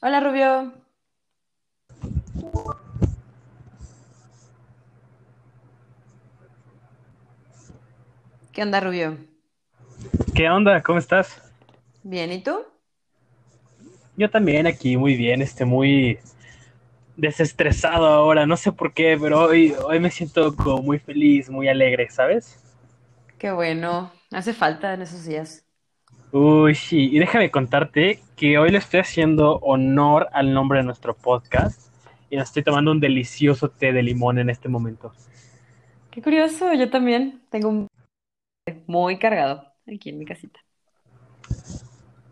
Hola Rubio. ¿Qué onda Rubio? ¿Qué onda? ¿Cómo estás? Bien, ¿y tú? Yo también aquí, muy bien, este, muy desestresado ahora, no sé por qué, pero hoy, hoy me siento como muy feliz, muy alegre, ¿sabes? Qué bueno. Hace falta en esos días. Uy, sí, y déjame contarte que hoy le estoy haciendo honor al nombre de nuestro podcast y nos estoy tomando un delicioso té de limón en este momento. Qué curioso, yo también tengo un muy cargado aquí en mi casita.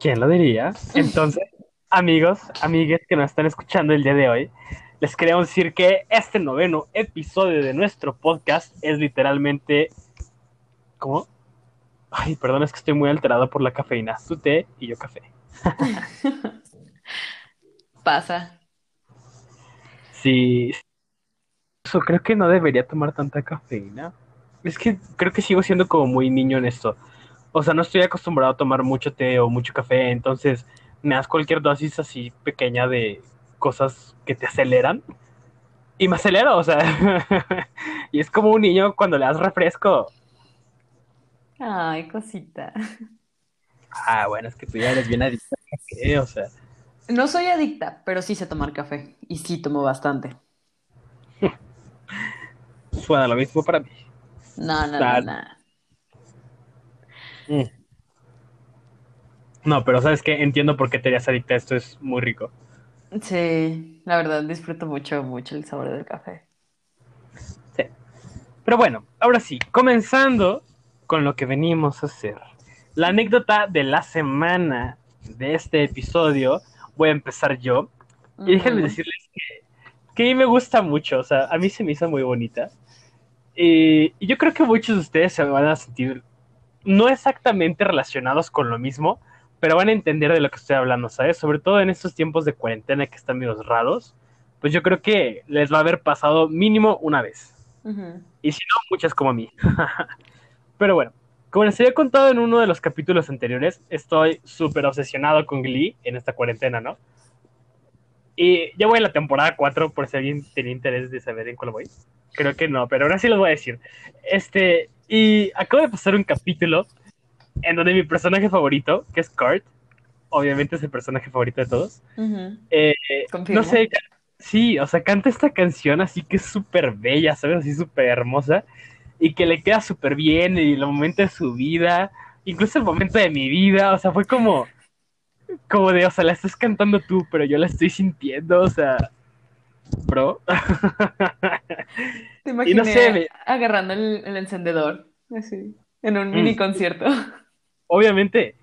¿Quién lo diría? Entonces, amigos, amigues que nos están escuchando el día de hoy, les queremos decir que este noveno episodio de nuestro podcast es literalmente... ¿Cómo? Ay, perdón, es que estoy muy alterado por la cafeína. Tu té y yo café. Pasa. Sí, eso creo que no debería tomar tanta cafeína. Es que creo que sigo siendo como muy niño en esto. O sea, no estoy acostumbrado a tomar mucho té o mucho café, entonces me das cualquier dosis así pequeña de cosas que te aceleran y me acelero, o sea, y es como un niño cuando le das refresco. Ay, cosita. Ah, bueno, es que tú ya eres bien adicta al café, o sea, No soy adicta, pero sí sé tomar café. Y sí tomo bastante. suena lo mismo para mí. No, no, no, no. Mm. No, pero sabes que entiendo por qué te eres adicta, esto es muy rico. Sí, la verdad disfruto mucho, mucho el sabor del café. Sí. Pero bueno, ahora sí, comenzando con lo que venimos a hacer. La anécdota de la semana de este episodio, voy a empezar yo. Y déjenme decirles que, que a mí me gusta mucho, o sea, a mí se me hizo muy bonita. Y, y yo creo que muchos de ustedes se van a sentir no exactamente relacionados con lo mismo, pero van a entender de lo que estoy hablando, ¿sabes? Sobre todo en estos tiempos de cuarentena que están medio raros, pues yo creo que les va a haber pasado mínimo una vez. Y si no, muchas como a mí. Pero bueno, como les había contado en uno de los capítulos anteriores, estoy súper obsesionado con Glee en esta cuarentena, ¿no? Y ya voy en la temporada 4 por si alguien tenía interés de saber en cuál voy. Creo que no, pero ahora sí les voy a decir. Este, y acabo de pasar un capítulo en donde mi personaje favorito, que es Kurt, obviamente es el personaje favorito de todos, eh, no sé, sí, o sea, canta esta canción así que es súper bella, ¿sabes? Así súper hermosa y que le queda súper bien y el momento de su vida, incluso el momento de mi vida, o sea, fue como, como de, o sea, la estás cantando tú, pero yo la estoy sintiendo, o sea, bro. Te Y no imaginé sé, me- agarrando el, el encendedor, así, en un Mm. mini concierto. obviamente,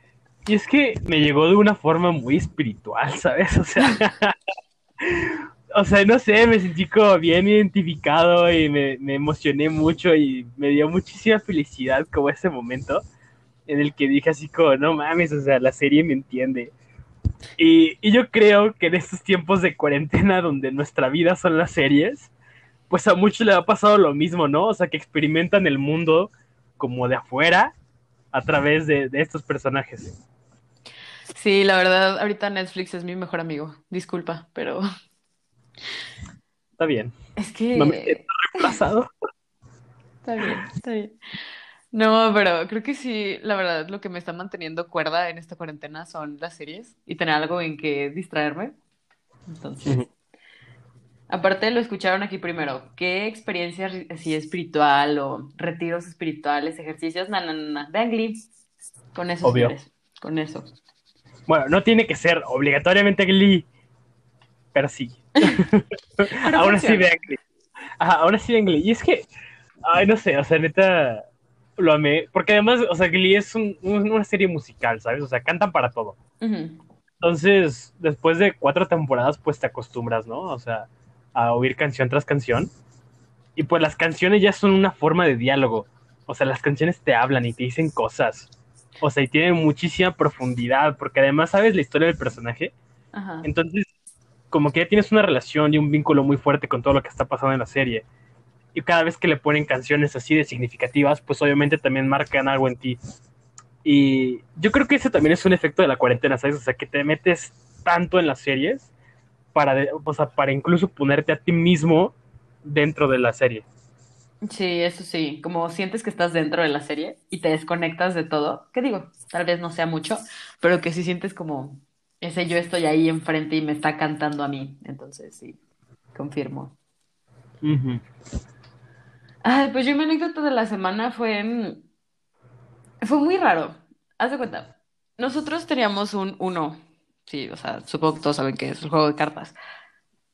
y es que me llegó de una forma muy espiritual, ¿sabes? O sea, o sea, no sé, me sentí como bien identificado y me, me emocioné mucho y me dio muchísima felicidad como ese momento en el que dije así como, no mames, o sea, la serie me entiende. Y, y yo creo que en estos tiempos de cuarentena donde nuestra vida son las series, pues a muchos le ha pasado lo mismo, ¿no? O sea, que experimentan el mundo como de afuera a través de, de estos personajes. Sí, la verdad, ahorita Netflix es mi mejor amigo. Disculpa, pero Está bien. es No me siento que reemplazado. está bien, está bien. No, pero creo que sí, la verdad, lo que me está manteniendo cuerda en esta cuarentena son las series y tener algo en que distraerme. Entonces, aparte lo escucharon aquí primero. ¿Qué experiencia ri- así espiritual o retiros espirituales, ejercicios? No, no, no. Vean Glee. Con eso, Obvio. señores. Con eso. Bueno, no tiene que ser obligatoriamente Glee, pero sí. Ahora sí Glee. Ajá, ahora sí vean Glee. Y es que, ay, no sé, o sea, neta, lo amé. Porque además, o sea, Glee es un- un- una serie musical, ¿sabes? O sea, cantan para todo. Entonces, después de cuatro temporadas, pues te acostumbras, ¿no? O sea, a oír canción tras canción. Y pues las canciones ya son una forma de diálogo. O sea, las canciones te hablan y te dicen cosas. O sea, y tienen muchísima profundidad, porque además sabes la historia del personaje. Ajá. Entonces, como que ya tienes una relación y un vínculo muy fuerte con todo lo que está pasando en la serie. Y cada vez que le ponen canciones así de significativas, pues obviamente también marcan algo en ti. Y yo creo que ese también es un efecto de la cuarentena, ¿sabes? O sea, que te metes tanto en las series para, o sea, para incluso ponerte a ti mismo dentro de la serie. Sí, eso sí, como sientes que estás dentro de la serie y te desconectas de todo, ¿qué digo? Tal vez no sea mucho, pero que sí sientes como ese yo estoy ahí enfrente y me está cantando a mí. Entonces, sí, confirmo. Ay, pues yo mi anécdota de la semana fue, mm, fue muy raro. Haz de cuenta, nosotros teníamos un uno, sí, o sea, supongo que todos saben que es el juego de cartas.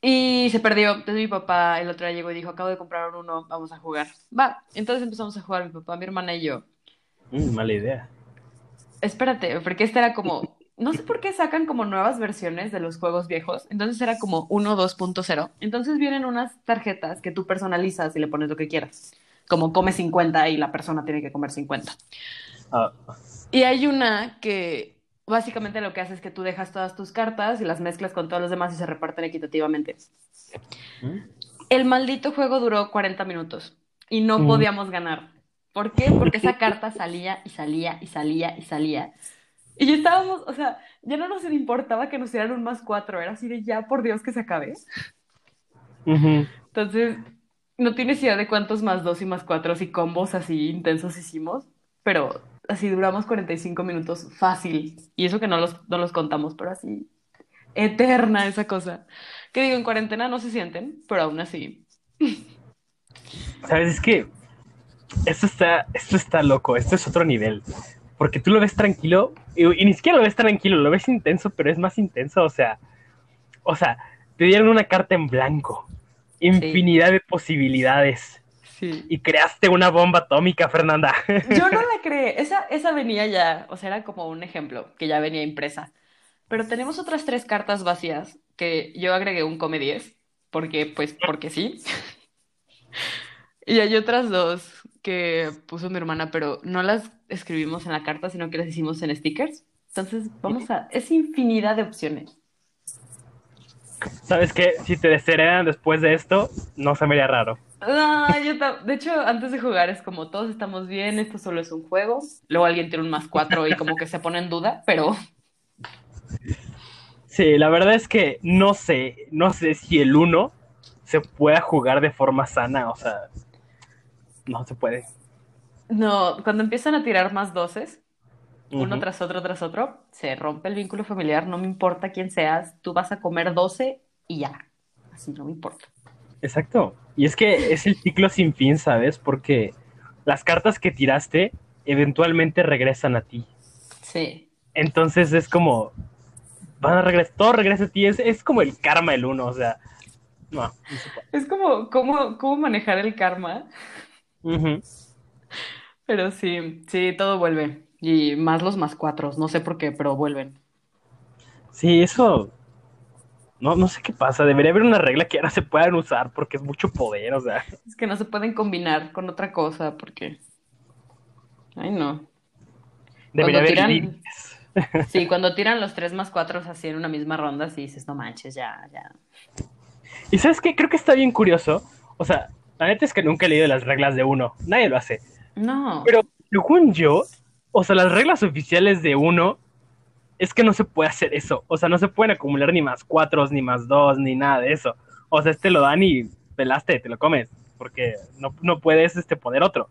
Y se perdió. Entonces mi papá el otro día llegó y dijo, acabo de comprar un uno, vamos a jugar. Va, entonces empezamos a jugar mi papá, mi hermana y yo. Mm, mala idea. Espérate, porque este era como, no sé por qué sacan como nuevas versiones de los juegos viejos. Entonces era como 1 2.0. Entonces vienen unas tarjetas que tú personalizas y le pones lo que quieras. Como come 50 y la persona tiene que comer 50. Ah, Y hay una que básicamente lo que hace es que tú dejas todas tus cartas y las mezclas con todos los demás y se reparten equitativamente. ¿Mm? El maldito juego duró 40 minutos y no Mm. podíamos ganar. ¿Por qué? Porque esa carta salía y salía y salía y salía. Y ya estábamos, o sea, ya no nos importaba que nos dieran un más cuatro, era así de ya, por Dios, que se acabe. Entonces, no tienes idea de cuántos más dos y más cuatro y combos así intensos hicimos, pero así duramos 45 minutos fácil. Y eso que no los, no los contamos, pero así, eterna esa cosa. Que digo, en cuarentena no se sienten, pero aún así. ¿Sabes? Es que esto está, esto está loco, esto es otro nivel. Porque tú lo ves tranquilo, y, y ni siquiera lo ves tranquilo, lo ves intenso, pero es más intenso, o sea, o sea, te dieron una carta en blanco, infinidad de posibilidades, Sí. y creaste una bomba atómica, Fernanda. Yo no la creé, esa, esa venía ya, o sea, era como un ejemplo, que ya venía impresa. Pero tenemos otras tres cartas vacías que yo agregué un come 10, porque, pues, porque sí. Y hay otras dos que puso mi hermana, pero no las escribimos en la carta, sino que las hicimos en stickers. Entonces, vamos a, es infinidad de opciones. ¿Sabes qué? Si te desheredan después de esto, no se me haría raro. No, yo ta- de hecho, antes de jugar es como todos estamos bien, esto solo es un juego. Luego alguien tiene un más cuatro y como que se pone en duda, pero Sí, la verdad es que no sé, no sé si el 1 se pueda jugar de forma sana, o sea, no se puede. no, cuando empiezan a tirar más doces, uno tras otro, tras otro, se rompe el vínculo familiar, no me importa quién seas, tú vas a comer 12 y ya. Así no me importa. Exacto. Y es que es el ciclo sin fin, ¿sabes? Porque las cartas que tiraste eventualmente regresan a ti. Sí. Entonces es como, van a regresar, todo regresa a ti, es, es como el karma del 1, o sea, no, no se puede. Es como cómo, cómo manejar el karma, Ujú. pero sí, sí, todo vuelve. Y más los más cuatros, no sé por qué, pero vuelven. Sí, eso. No, no sé qué pasa. Debería haber una regla que ahora se puedan usar porque es mucho poder, o sea. Es que no se pueden combinar con otra cosa porque... Ay, no. Debería haber tiran- límites. Sí, cuando tiran los tres más cuatro así en una misma ronda, sí dices, no manches, ya, ya. Y sabes qué? Creo que está bien curioso. O sea, la neta es que nunca he leído las reglas de uno. Nadie lo hace. No. Pero según yo, o sea, las reglas oficiales de uno es que no se puede hacer eso. O sea, no se pueden acumular ni más cuatro, ni más dos, ni nada de eso. O sea, este lo dan y pelaste, te lo comes. Porque no, no puedes este, poner otro.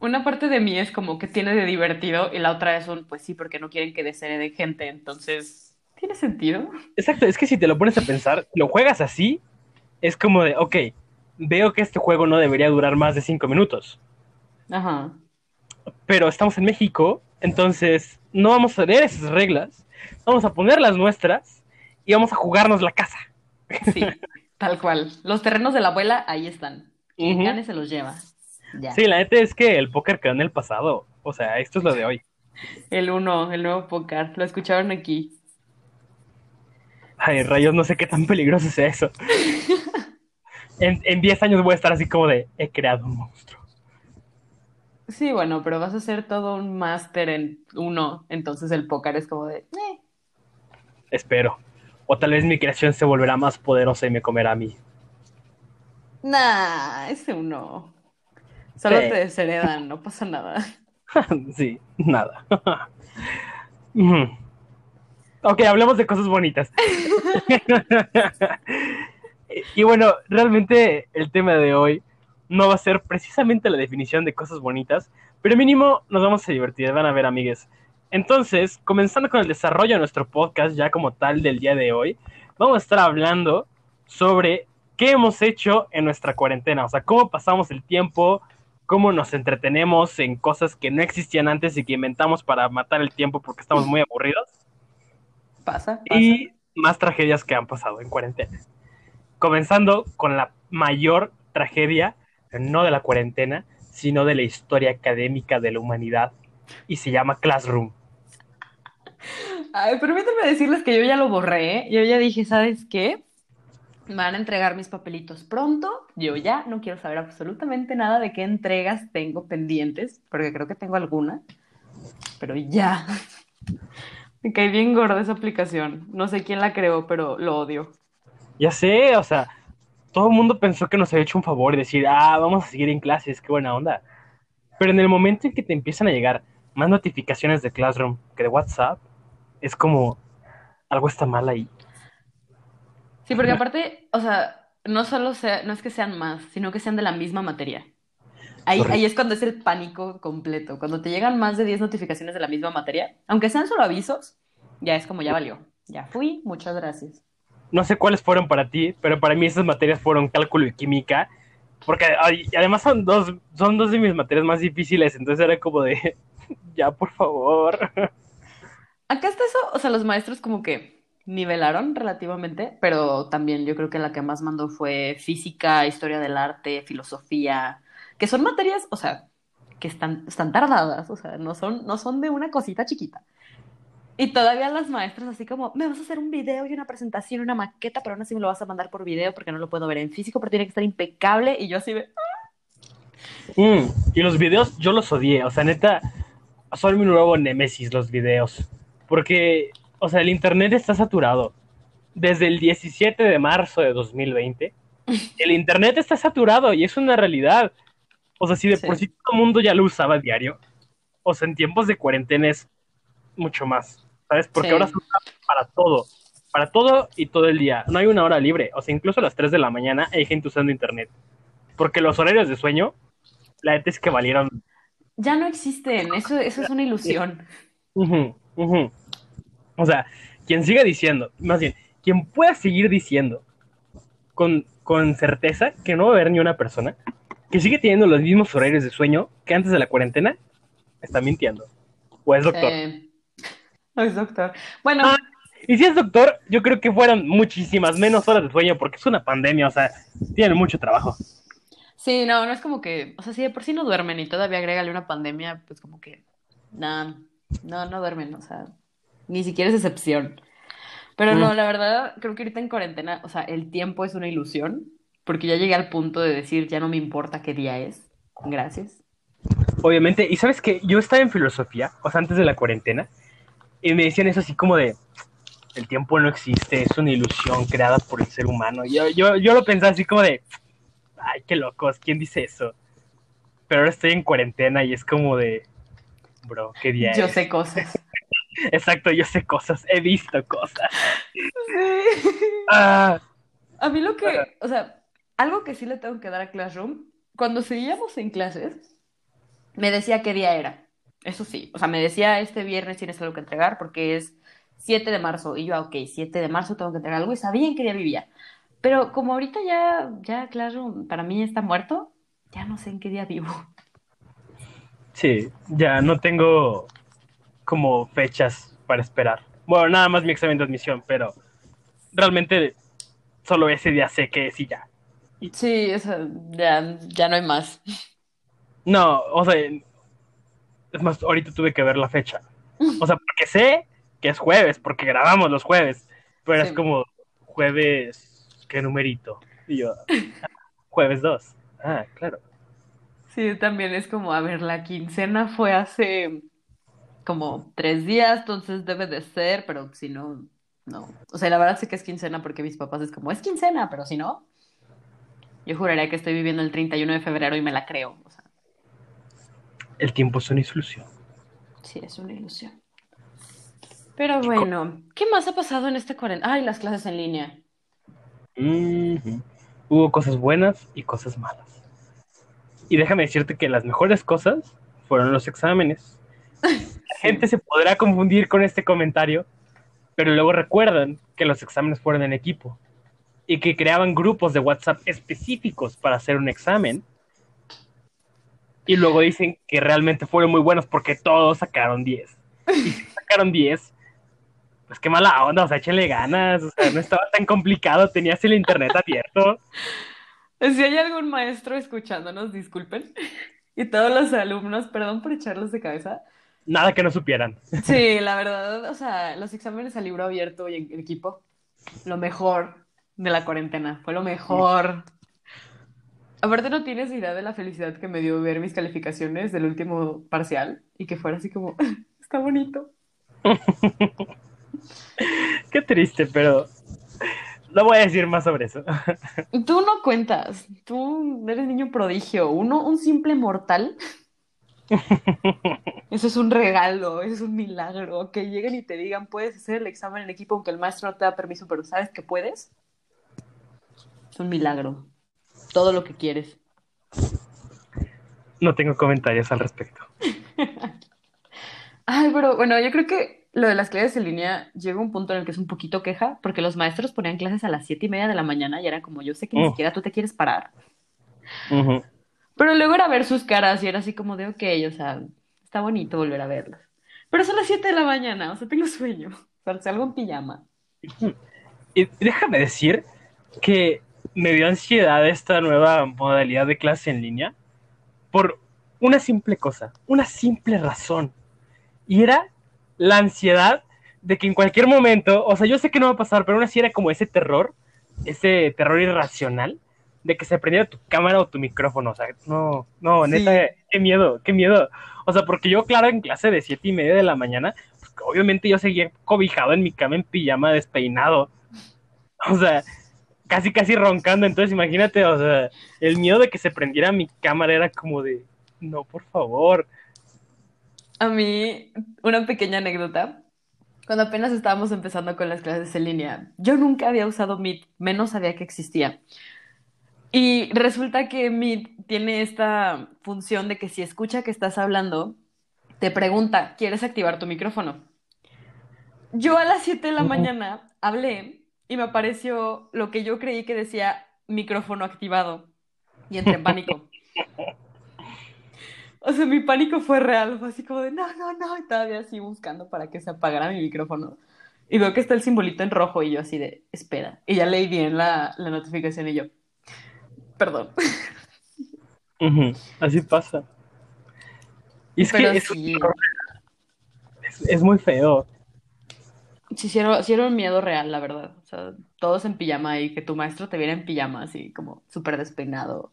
Una parte de mí es como que tiene de divertido y la otra es un, pues sí, porque no quieren que deshereden gente, entonces, ¿tiene sentido? Exacto, es que si te lo pones a pensar, lo juegas así, es como de, ok, veo que este juego no debería durar más de cinco minutos, Ajá. pero estamos en México, entonces no vamos a leer esas reglas, vamos a poner las nuestras y vamos a jugarnos la casa. Sí, tal cual. Los terrenos de la abuela, ahí están. Quien Ujú. gane se los lleva. Ya. Sí, la neta es que el póker quedó en el pasado, o sea, esto es lo de hoy. El uno, el nuevo póker. Lo escucharon aquí. Ay, rayos, no sé qué tan peligroso sea eso. En, en 10 años voy a estar así como de, he creado un monstruo. Sí, bueno, pero vas a hacer todo un máster en uno, entonces el póker es como de, eh. Espero. O tal vez mi creación se volverá más poderosa y me comerá a mí. Nah, ese uno. Solo Sí. te desheredan, no pasa nada. sí, nada. Ok, hablemos de cosas bonitas. y bueno, realmente el tema de hoy no va a ser precisamente la definición de cosas bonitas, pero mínimo nos vamos a divertir, van a ver, amigues. Entonces, comenzando con el desarrollo de nuestro podcast, ya como tal del día de hoy, vamos a estar hablando sobre qué hemos hecho en nuestra cuarentena, o sea, cómo pasamos el tiempo, cómo nos entretenemos en cosas que no existían antes y que inventamos para matar el tiempo porque estamos muy aburridos. Pasa. Y más tragedias que han pasado en cuarentena. Comenzando con la mayor tragedia, no de la cuarentena, sino de la historia académica de la humanidad, y se llama Classroom. Ay, permítanme decirles que yo ya lo borré. ¿eh? Yo ya dije, ¿sabes qué? Me van a entregar mis papelitos pronto. Yo ya no quiero saber absolutamente nada de qué entregas tengo pendientes, porque creo que tengo alguna. Pero ya. Me cae bien gorda esa aplicación. No sé quién la creó, pero lo odio. Ya sé, o sea, todo el mundo pensó que nos había hecho un favor y decir, ah, vamos a seguir en clases, qué buena onda. Pero en el momento en que te empiezan a llegar más notificaciones de Classroom que de WhatsApp, es como algo está mal ahí. Sí, porque aparte, o sea, no solo sea, no es que sean más, sino que sean de la misma materia. Ahí, ahí es cuando es el pánico completo. Cuando te llegan más de 10 notificaciones de la misma materia, aunque sean solo avisos, ya es como ya valió. Ya fui, muchas gracias. No sé cuáles fueron para ti, pero para mí esas materias fueron cálculo y química. Porque además son dos, son dos de mis materias más difíciles, entonces era como de, ya por favor. Acá está eso, o sea, los maestros como que nivelaron relativamente, pero también yo creo que la que más mandó fue física, historia del arte, filosofía, que son materias, o sea, que están, están tardadas, o sea, no son, no son de una cosita chiquita. Y todavía las maestras así como, me vas a hacer un video y una presentación, una maqueta, pero aún así me lo vas a mandar por video porque no lo puedo ver en físico, pero tiene que estar impecable. Y yo así de... Mm, y los videos yo los odié, o sea, neta, son mi nuevo némesis los videos. Porque, o sea, el internet está saturado. Desde el 17 de marzo de 2020, el internet está saturado y es una realidad. O sea, si de Sí. por sí todo el mundo ya lo usaba a diario, o sea, en tiempos de cuarentena es mucho más, ¿sabes? Porque Sí. ahora se usa para todo, para todo y todo el día. No hay una hora libre, o sea, incluso a las 3 de la mañana hay gente usando internet. Porque los horarios de sueño, la neta es que valieron. Ya no existen, eso, eso es una ilusión. O sea, quien siga diciendo, más bien, quien pueda seguir diciendo con, con certeza que no va a haber ni una persona que sigue teniendo los mismos horarios de sueño que antes de la cuarentena, está mintiendo. O es doctor. No es doctor. Bueno, Ah. Y si es doctor, yo creo que fueron muchísimas menos horas de sueño porque es una pandemia, o sea, tienen mucho trabajo. sí, no, no es como que, o sea, si de por sí no duermen y todavía agrégale una pandemia, pues como que, nada, no, no duermen, o sea, ni siquiera es excepción. Pero no, Mm. la verdad, creo que ahorita en cuarentena, o sea, el tiempo es una ilusión, porque ya llegué al punto de decir, ya no me importa qué día es. Gracias. Obviamente, y sabes que yo estaba en filosofía, o sea, antes de la cuarentena, y me decían eso así como de, el tiempo no existe, es una ilusión creada por el ser humano. Yo, yo, yo lo pensaba así como de, ay, qué locos, ¿quién dice eso? Pero ahora estoy en cuarentena y es como de, bro, qué día Yo es? sé cosas. Exacto, yo sé cosas, he visto cosas. Ah, A mí lo que, o sea, algo que sí le tengo que dar a Classroom, cuando seguíamos en clases, me decía qué día era. Eso sí, o sea, me decía este viernes tienes algo que entregar porque es 7 de marzo. Y yo, ah, ok, 7 de marzo tengo que entregar algo y sabía en qué día vivía. Pero como ahorita ya, ya Classroom para mí está muerto, ya no sé en qué día vivo. sí, ya no tengo como fechas para esperar. Bueno, nada más mi examen de admisión, pero realmente solo ese día sé que sí ya. Sí, ya, ya no hay más. No, o sea, es más, ahorita tuve que ver la fecha. O sea, porque sé que es jueves, porque grabamos los jueves, pero es como jueves, ¿qué numerito? Y yo, "Ah, jueves 2. Ah, claro. Sí, también es como, a ver, la quincena fue hace como tres días, entonces debe de ser, pero si no, no. O sea, la verdad sí que es quincena porque mis papás es como, es quincena, pero si no, yo juraría que estoy viviendo el 31 de febrero y me la creo. O sea, El tiempo es una ilusión. sí, es una ilusión. Pero bueno, ¿qué más ha pasado en este cuarentena? Ay, las clases en línea. Hubo cosas buenas y cosas malas. Y déjame decirte que las mejores cosas fueron los exámenes. La gente se podrá confundir con este comentario, pero luego recuerdan que los exámenes fueron en equipo y que creaban grupos de WhatsApp específicos para hacer un examen. Y luego dicen que realmente fueron muy buenos porque todos sacaron 10. Y si sacaron 10, pues qué mala onda, o sea, échenle ganas, o sea, no estaba tan complicado, tenías el internet abierto. Si hay algún maestro escuchándonos, disculpen. Y todos los alumnos, perdón por echarlos de cabeza. Nada que no supieran. Sí, la verdad, o sea, los exámenes a libro abierto y en equipo, lo mejor de la cuarentena, fue lo mejor. Aparte no tienes idea de la felicidad que me dio ver mis calificaciones del último parcial y que fuera así como, está bonito. Qué triste, pero no voy a decir más sobre eso. Tú no cuentas, tú eres niño prodigio, uno, un simple mortal. Eso es un regalo, eso es un milagro. Que lleguen y te digan, puedes hacer el examen en equipo aunque el maestro no te da permiso, pero sabes que puedes. Es un milagro. Todo lo que quieres. No tengo comentarios al respecto. Ay, pero bueno, yo creo que lo de las clases en línea llega a un punto en el que es un poquito queja, porque los maestros ponían clases a las siete y media de la mañana y era como, yo sé que ni Mm. siquiera tú te quieres parar. Pero luego era ver sus caras y era así como de, ok, o sea, está bonito volver a verlos. Pero son las 7 de la mañana, o sea, tengo sueño. O sea, salgo en pijama. Y déjame decir que me dio ansiedad esta nueva modalidad de clase en línea por una simple cosa, una simple razón. Y era la ansiedad de que en cualquier momento, o sea, yo sé que no va a pasar, pero aún así era como ese terror, ese terror irracional de que se prendiera tu cámara o tu micrófono. O sea, no, no, Sí. neta, qué miedo, qué miedo. O sea, porque yo, claro, en clase de siete y media de la mañana, pues, obviamente yo seguía cobijado en mi cama en pijama, despeinado. O sea, casi, casi roncando. Entonces, imagínate, o sea, el miedo de que se prendiera mi cámara era como de, no, por favor. A mí, una pequeña anécdota. Cuando apenas estábamos empezando con las clases en línea, yo nunca había usado Meet, menos sabía que existía. Y resulta que Meet tiene esta función de que si escucha que estás hablando, te pregunta, ¿quieres activar tu micrófono? Yo a las 7 de la mañana hablé y me apareció lo que yo creí que decía micrófono activado y entré en pánico. O sea, mi pánico fue real, fue así como de no, no, no, y todavía así buscando para que se apagara mi micrófono. Y veo que está el simbolito en rojo y yo así de, espera. Y ya leí bien la, la notificación y yo, perdón. Así pasa. Y es Pero que es, sí, es- es muy feo. sí, sí era, sí era un miedo real, la verdad. Sea, todos en pijama y que tu maestro te viera en pijama, así como súper despeinado,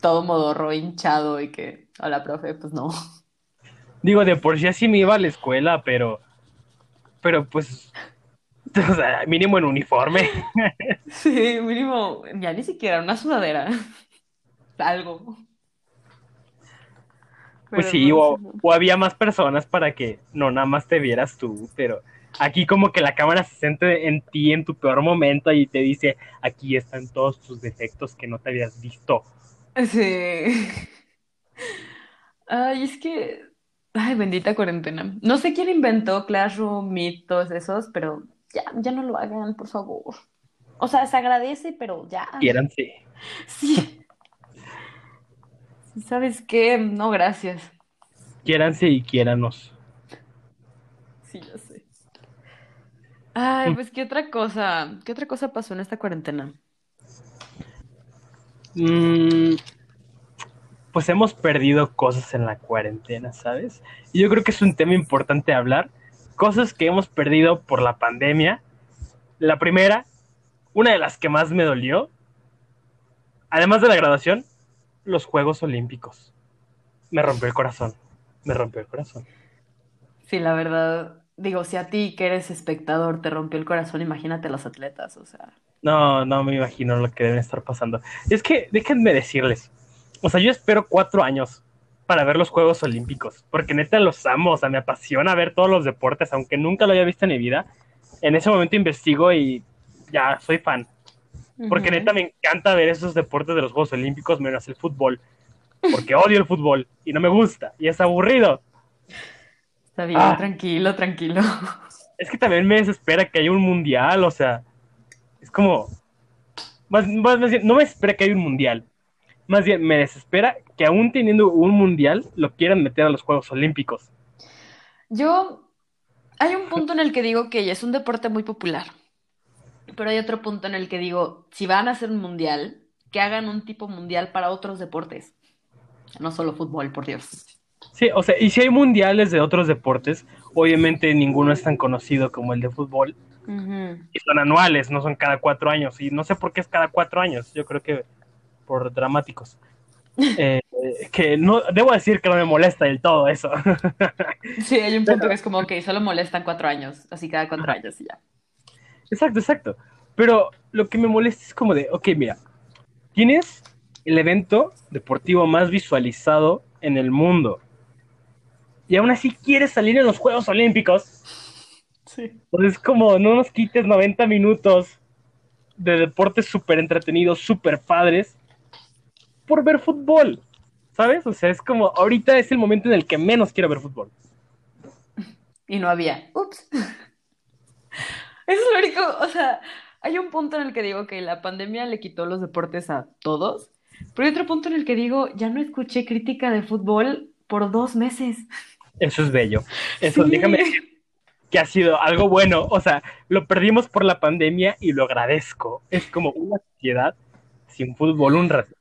todo modorro, hinchado y que, hola, profe, pues no. Digo, de por sí así me iba a la escuela, pero, pero pues, o sea, mínimo en uniforme. Sí, mínimo, ya ni siquiera una sudadera, algo. Pues Pero sí, no, o, sí, no. o había más personas para que no nada más te vieras tú, pero aquí como que la cámara se centra en ti en tu peor momento y te dice, aquí están todos tus defectos que no te habías visto. Sí. Ay, es que, ay, bendita cuarentena. No sé quién inventó Classroom, Meet, todos esos, pero ya, ya no lo hagan, por favor. O sea, se agradece, pero ya. Quiéranse. Sí. ¿Sabes qué? No, gracias. Quiéranse y quiéranos. Sí, ya sé. Ay, pues, ¿qué otra cosa? ¿Qué otra cosa pasó en esta cuarentena? Mm, pues hemos perdido cosas en la cuarentena, ¿sabes? Y yo creo que es un tema importante hablar. Cosas que hemos perdido por la pandemia. La primera, una de las que más me dolió, además de la graduación, los Juegos Olímpicos. Me rompió el corazón. Me rompió el corazón. Sí, la verdad, digo, si a ti que eres espectador te rompió el corazón, imagínate a los atletas, o sea. No, no me imagino lo que deben estar pasando. Es que déjenme decirles, o sea, yo espero cuatro años para ver los Juegos Olímpicos, porque neta los amo, o sea, me apasiona ver todos los deportes, aunque nunca lo haya visto en mi vida. En ese momento investigo y ya soy fan. Porque neta me encanta ver esos deportes de los Juegos Olímpicos menos el fútbol. Porque odio el fútbol y no me gusta y es aburrido. Está bien, Ah. tranquilo, tranquilo. Es que también me desespera que haya un mundial, o sea, es como... Más, más- más bien, no me espera que haya un mundial. Más bien, me desespera que aún teniendo un mundial lo quieran meter a los Juegos Olímpicos. Yo, hay un punto en el que digo que es un deporte muy popular, pero hay otro punto en el que digo, si van a hacer un mundial, que hagan un tipo mundial para otros deportes, no solo fútbol, por Dios. Sí, o sea, y si hay mundiales de otros deportes, obviamente ninguno es tan conocido como el de fútbol. Y son anuales, no son cada cuatro años. Y no sé por qué es cada cuatro años. Yo creo que por dramáticos. Eh, que no, debo decir que no me molesta del todo eso. Sí, hay un punto que es como que solo molestan cuatro años, así cada cuatro años y ya. exacto, exacto. Pero lo que me molesta es como de, ok, mira, tienes el evento deportivo más visualizado en el mundo. Y aún así quieres salir en los Juegos Olímpicos. Sí. Pues es como, no nos quites 90 minutos de deportes súper entretenidos, súper padres, por ver fútbol, ¿sabes? O sea, es como, ahorita es el momento en el que menos quiero ver fútbol. Y no había. Ups. Eso es lo único, o sea, hay un punto en el que digo que la pandemia le quitó los deportes a todos, pero hay otro punto en el que digo, ya no escuché crítica de fútbol por dos meses. Eso es bello. Eso, Sí. déjame decir que ha sido algo bueno. O sea, lo perdimos por la pandemia y lo agradezco. Es como una sociedad sin fútbol un ratito.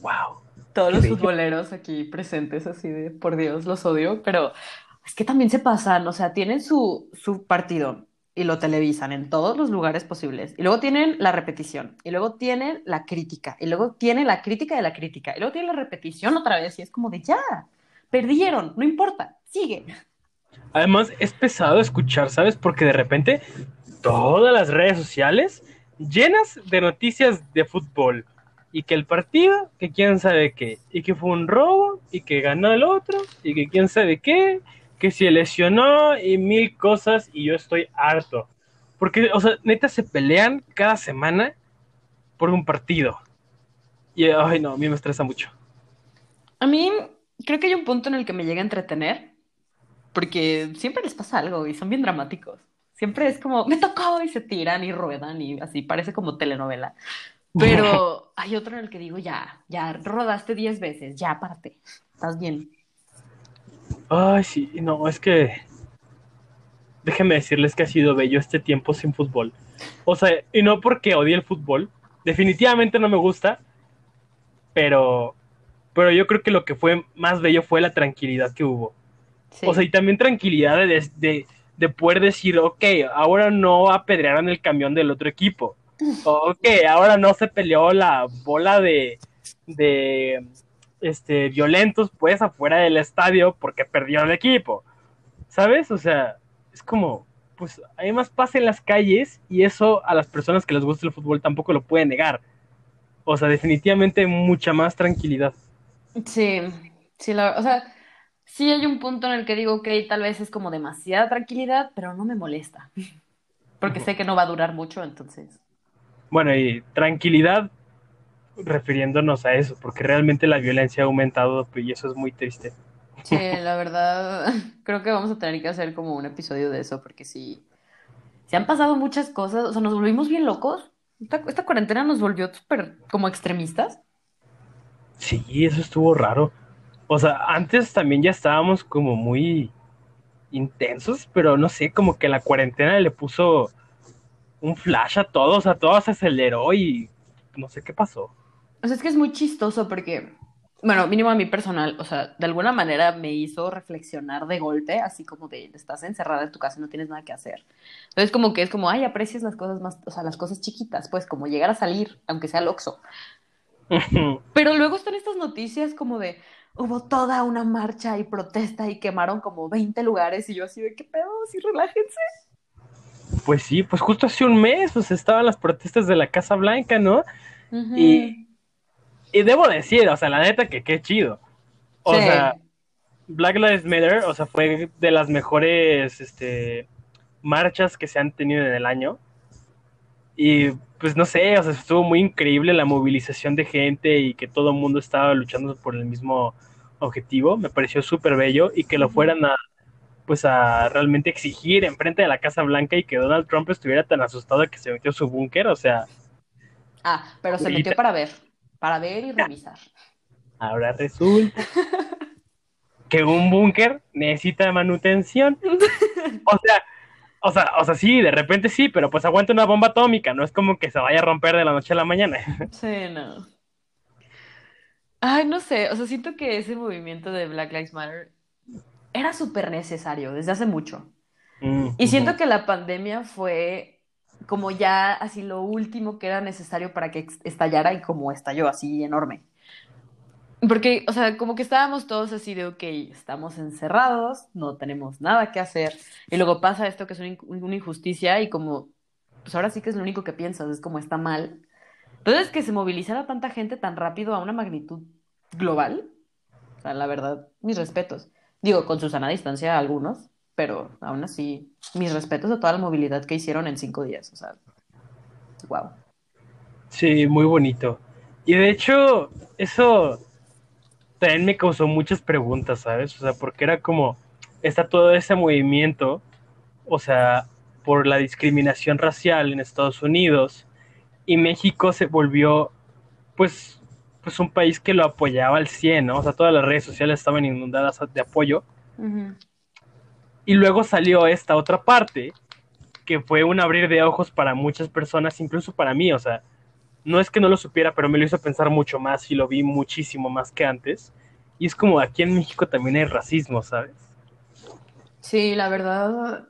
Wow. Todos los bello. futboleros aquí presentes, así de, por Dios, los odio, pero es que también se pasan, o sea, tienen su, su partido y lo televisan en todos los lugares posibles, y luego tienen la repetición, y luego tienen la crítica, y luego tienen la crítica de la crítica, y luego tienen la repetición otra vez, y es como de ya, perdieron, no importa, sigue. Además, es pesado escuchar, ¿sabes? Porque de repente todas las redes sociales llenas de noticias de fútbol. Y que el partido, que quién sabe qué. Y que fue un robo, y que ganó el otro, y que quién sabe qué. Que se lesionó y mil cosas. Y yo estoy harto. Porque, o sea, neta se pelean cada semana por un partido. Y, ay, no, a mí me estresa mucho. A mí creo que hay un punto en el que me llega a entretener, porque siempre les pasa algo y son bien dramáticos. Siempre es como, me tocó y se tiran y ruedan y así, parece como telenovela. Pero hay otro en el que digo, ya, ya rodaste 10 veces, ya párate, estás bien. Ay, sí, no, es que. Déjenme decirles que ha sido bello este tiempo sin fútbol. O sea, y no porque odie el fútbol. Definitivamente no me gusta. Pero. Pero yo creo que lo que fue más bello fue la tranquilidad que hubo. Sí. O sea, y también tranquilidad de, de, de poder decir, ok, ahora no apedrearon el camión del otro equipo. Ok, ahora no se peleó la bola de, de este, violentos, pues, afuera del estadio porque perdió el equipo. ¿Sabes? O sea, es como, pues, hay más paz en las calles y eso a las personas que les gusta el fútbol tampoco lo pueden negar. O sea, definitivamente mucha más tranquilidad. Sí, sí, la- o sea, sí hay un punto en el que digo, ok, tal vez es como demasiada tranquilidad, pero no me molesta, porque sé que no va a durar mucho, entonces. Bueno, y tranquilidad refiriéndonos a eso, porque realmente la violencia ha aumentado y eso es muy triste. Sí, la verdad, creo que vamos a tener que hacer como un episodio de eso, porque sí, se han pasado muchas cosas, o sea, nos volvimos bien locos. Esta, esta cuarentena nos volvió súper como extremistas. Sí, eso estuvo raro. O sea, antes también ya estábamos como muy intensos, pero no sé, como que la cuarentena le puso un flash a todos, o sea, todo se aceleró y no sé qué pasó. O sea, es que es muy chistoso porque, bueno, mínimo a mí personal, o sea, de alguna manera me hizo reflexionar de golpe, así como de, estás encerrada en tu casa y no tienes nada que hacer. Entonces, como que es como, ay, aprecias las cosas más, o sea, las cosas chiquitas, pues, como llegar a salir, aunque sea al Oxxo. Pero luego están estas noticias como de, hubo toda una marcha y protesta y quemaron como 20 lugares y yo así de, ¿qué pedo? Sí, relájense. Pues sí, pues justo hace un mes, pues estaban las protestas de la Casa Blanca, ¿no? Y- Y debo decir, o sea, la neta que qué chido. O Sí. sea, Black Lives Matter, o sea, fue de las mejores este, marchas que se han tenido en el año. Y pues no sé, o sea, estuvo muy increíble la movilización de gente y que todo el mundo estaba luchando por el mismo objetivo. Me pareció súper bello y que lo fueran a pues a realmente exigir enfrente de la Casa Blanca y que Donald Trump estuviera tan asustado que se metió a su búnker, o sea, Ah, pero se metió para ver, para ver y revisar. ahora resulta que un búnker necesita manutención. O sea, o sea, o sea, sí, de repente sí, pero pues aguanta una bomba atómica, no es como que se vaya a romper de la noche a la mañana. Sí, no. Ay, no sé, o sea, siento que ese movimiento de Black Lives Matter era súper necesario desde hace mucho. Y siento que la pandemia fue como ya así lo último que era necesario para que estallara y como estalló así enorme. Porque, o sea, como que estábamos todos así de, ok, estamos encerrados, no tenemos nada que hacer. Y luego pasa esto que es una, in- una injusticia y como, pues ahora sí que es lo único que piensas, es como está mal. Entonces, que se movilizara tanta gente tan rápido a una magnitud global, o sea, la verdad, mis respetos. Digo, con Susana distancia a algunos, pero aún así, mis respetos a toda la movilidad que hicieron en cinco días, o sea, wow. Sí, muy bonito. Y de hecho, eso también me causó muchas preguntas, ¿sabes? O sea, porque era como, está todo ese movimiento, o sea, por la discriminación racial en Estados Unidos, y México se volvió, pues, pues un país que lo apoyaba al 100, ¿no? O sea, todas las redes sociales estaban inundadas de apoyo. Y luego salió esta otra parte, que fue un abrir de ojos para muchas personas, incluso para mí, o sea, no es que no lo supiera, pero me lo hizo pensar mucho más y lo vi muchísimo más que antes. Y es como aquí en México también hay racismo, ¿sabes? Sí, la verdad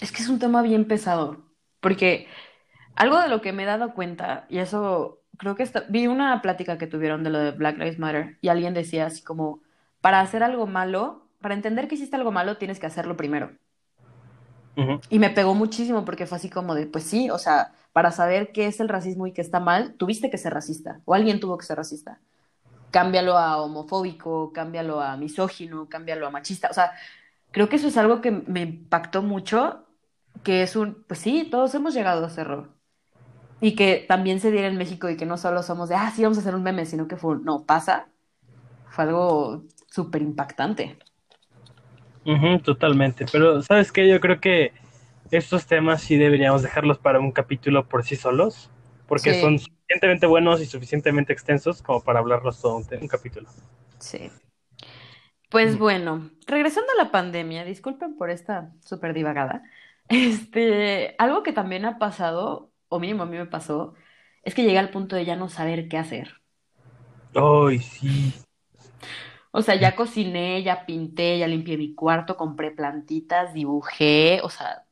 es que es un tema bien pesado, porque algo de lo que me he dado cuenta, y eso creo que está- vi una plática que tuvieron de lo de Black Lives Matter, y alguien decía así como, para hacer algo malo, para entender que hiciste algo malo, tienes que hacerlo primero. Y me pegó muchísimo porque fue así como de, pues sí, o sea, para saber qué es el racismo y qué está mal, tuviste que ser racista, o alguien tuvo que ser racista. Cámbialo a homofóbico, cámbialo a misógino, cámbialo a machista. O sea, creo que eso es algo que me impactó mucho, que es un, pues sí, todos hemos llegado a ese error. Y que también se diera en México y que no solo somos de, ah, sí, vamos a hacer un meme, sino que fue, no, pasa. Fue algo súper impactante. Ujú, totalmente. Pero, ¿sabes qué? Yo creo que estos temas sí deberíamos dejarlos para un capítulo por sí solos, porque Sí. son suficientemente buenos y suficientemente extensos como para hablarlos todo un, un capítulo. Sí. Pues Ujú. bueno, regresando a la pandemia, disculpen por esta súper divagada. Este, algo que también ha pasado, o mínimo a mí me pasó, es que llegué al punto de ya no saber qué hacer. Ay, sí. O sea, ya cociné, ya pinté, ya limpié mi cuarto, compré plantitas, dibujé, o sea,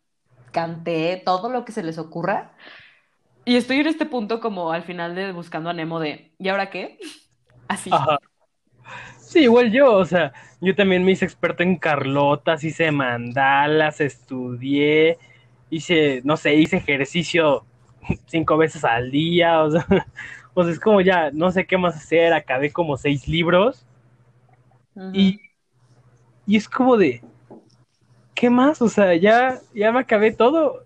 canté, todo lo que se les ocurra. Y estoy en este punto como al final de Buscando a Nemo de, ¿y ahora qué? Así. Ajá. Sí, igual yo, o sea, yo también me hice experto en carlotas, hice mandalas, estudié, hice, no sé, hice ejercicio cinco veces al día, o sea, o sea, es como ya, no sé qué más hacer, acabé como seis libros y, y es como de, ¿qué más? O sea, ya, ya me acabé todo.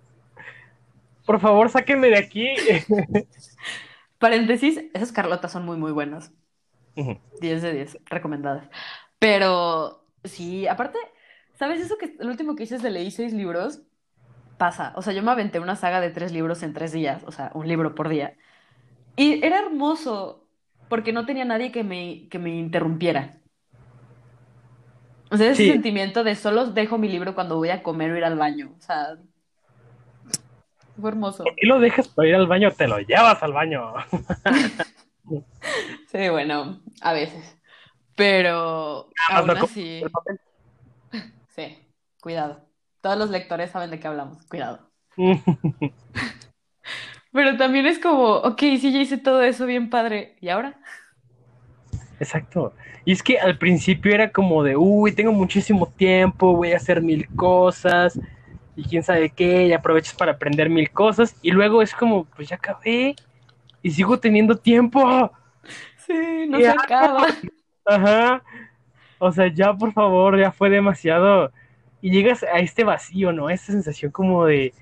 Por favor, sáquenme de aquí. Paréntesis, esas Carlotas son muy, muy buenas. Ujú. 10 de 10, recomendadas. Pero sí, aparte, ¿sabes eso que el último que hice es de leí seis libros? Pasa. O sea, yo me aventé una saga de tres libros en tres días, o sea, un libro por día. Y era hermoso, porque no tenía nadie que me, que me interrumpiera. O sea, ese Sí. sentimiento de solo dejo mi libro cuando voy a comer o ir al baño. O sea, fue hermoso. ¿Por qué lo dejas para ir al baño? Te lo llevas al baño. Sí, bueno, a veces. Pero Nada aún así, sí, cuidado. Todos los lectores saben de qué hablamos, cuidado. Pero también es como, ok, sí, ya hice todo eso bien padre. ¿Y ahora? Exacto. Y es que al principio era como de, uy, tengo muchísimo tiempo, voy a hacer mil cosas, y quién sabe qué, y aprovechas para aprender mil cosas, y luego es como, pues ya acabé, y sigo teniendo tiempo. Sí, no se acaba. Ajá. O sea, ya por favor, ya fue demasiado. Y llegas a este vacío, ¿no? Esta sensación como de.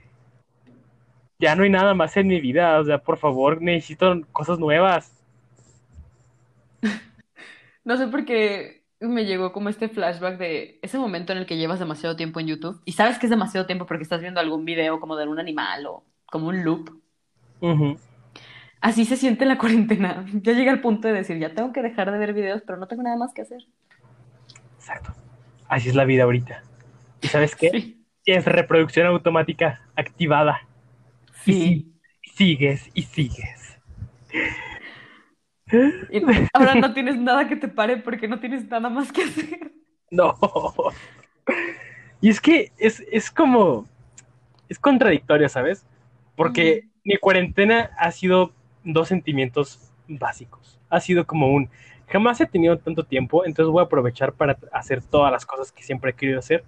Ya no hay nada más en mi vida. O sea, por favor, necesito cosas nuevas. No sé por qué me llegó como este flashback de ese momento en el que llevas demasiado tiempo en YouTube y sabes que es demasiado tiempo porque estás viendo algún video como de un animal o como un loop. Así se siente la cuarentena. Ya llega al punto de decir, ya tengo que dejar de ver videos, pero no tengo nada más que hacer. Exacto. Así es la vida ahorita. ¿Y sabes qué? Sí. Tienes reproducción automática activada. Sí. Y sigues y sigues. Y ahora no tienes nada que te pare porque no tienes nada más que hacer. No. Y es que es, es como. Es contradictorio, ¿sabes? Porque mi cuarentena ha sido dos sentimientos básicos. Ha sido como un. Jamás he tenido tanto tiempo, entonces voy a aprovechar para hacer todas las cosas que siempre he querido hacer.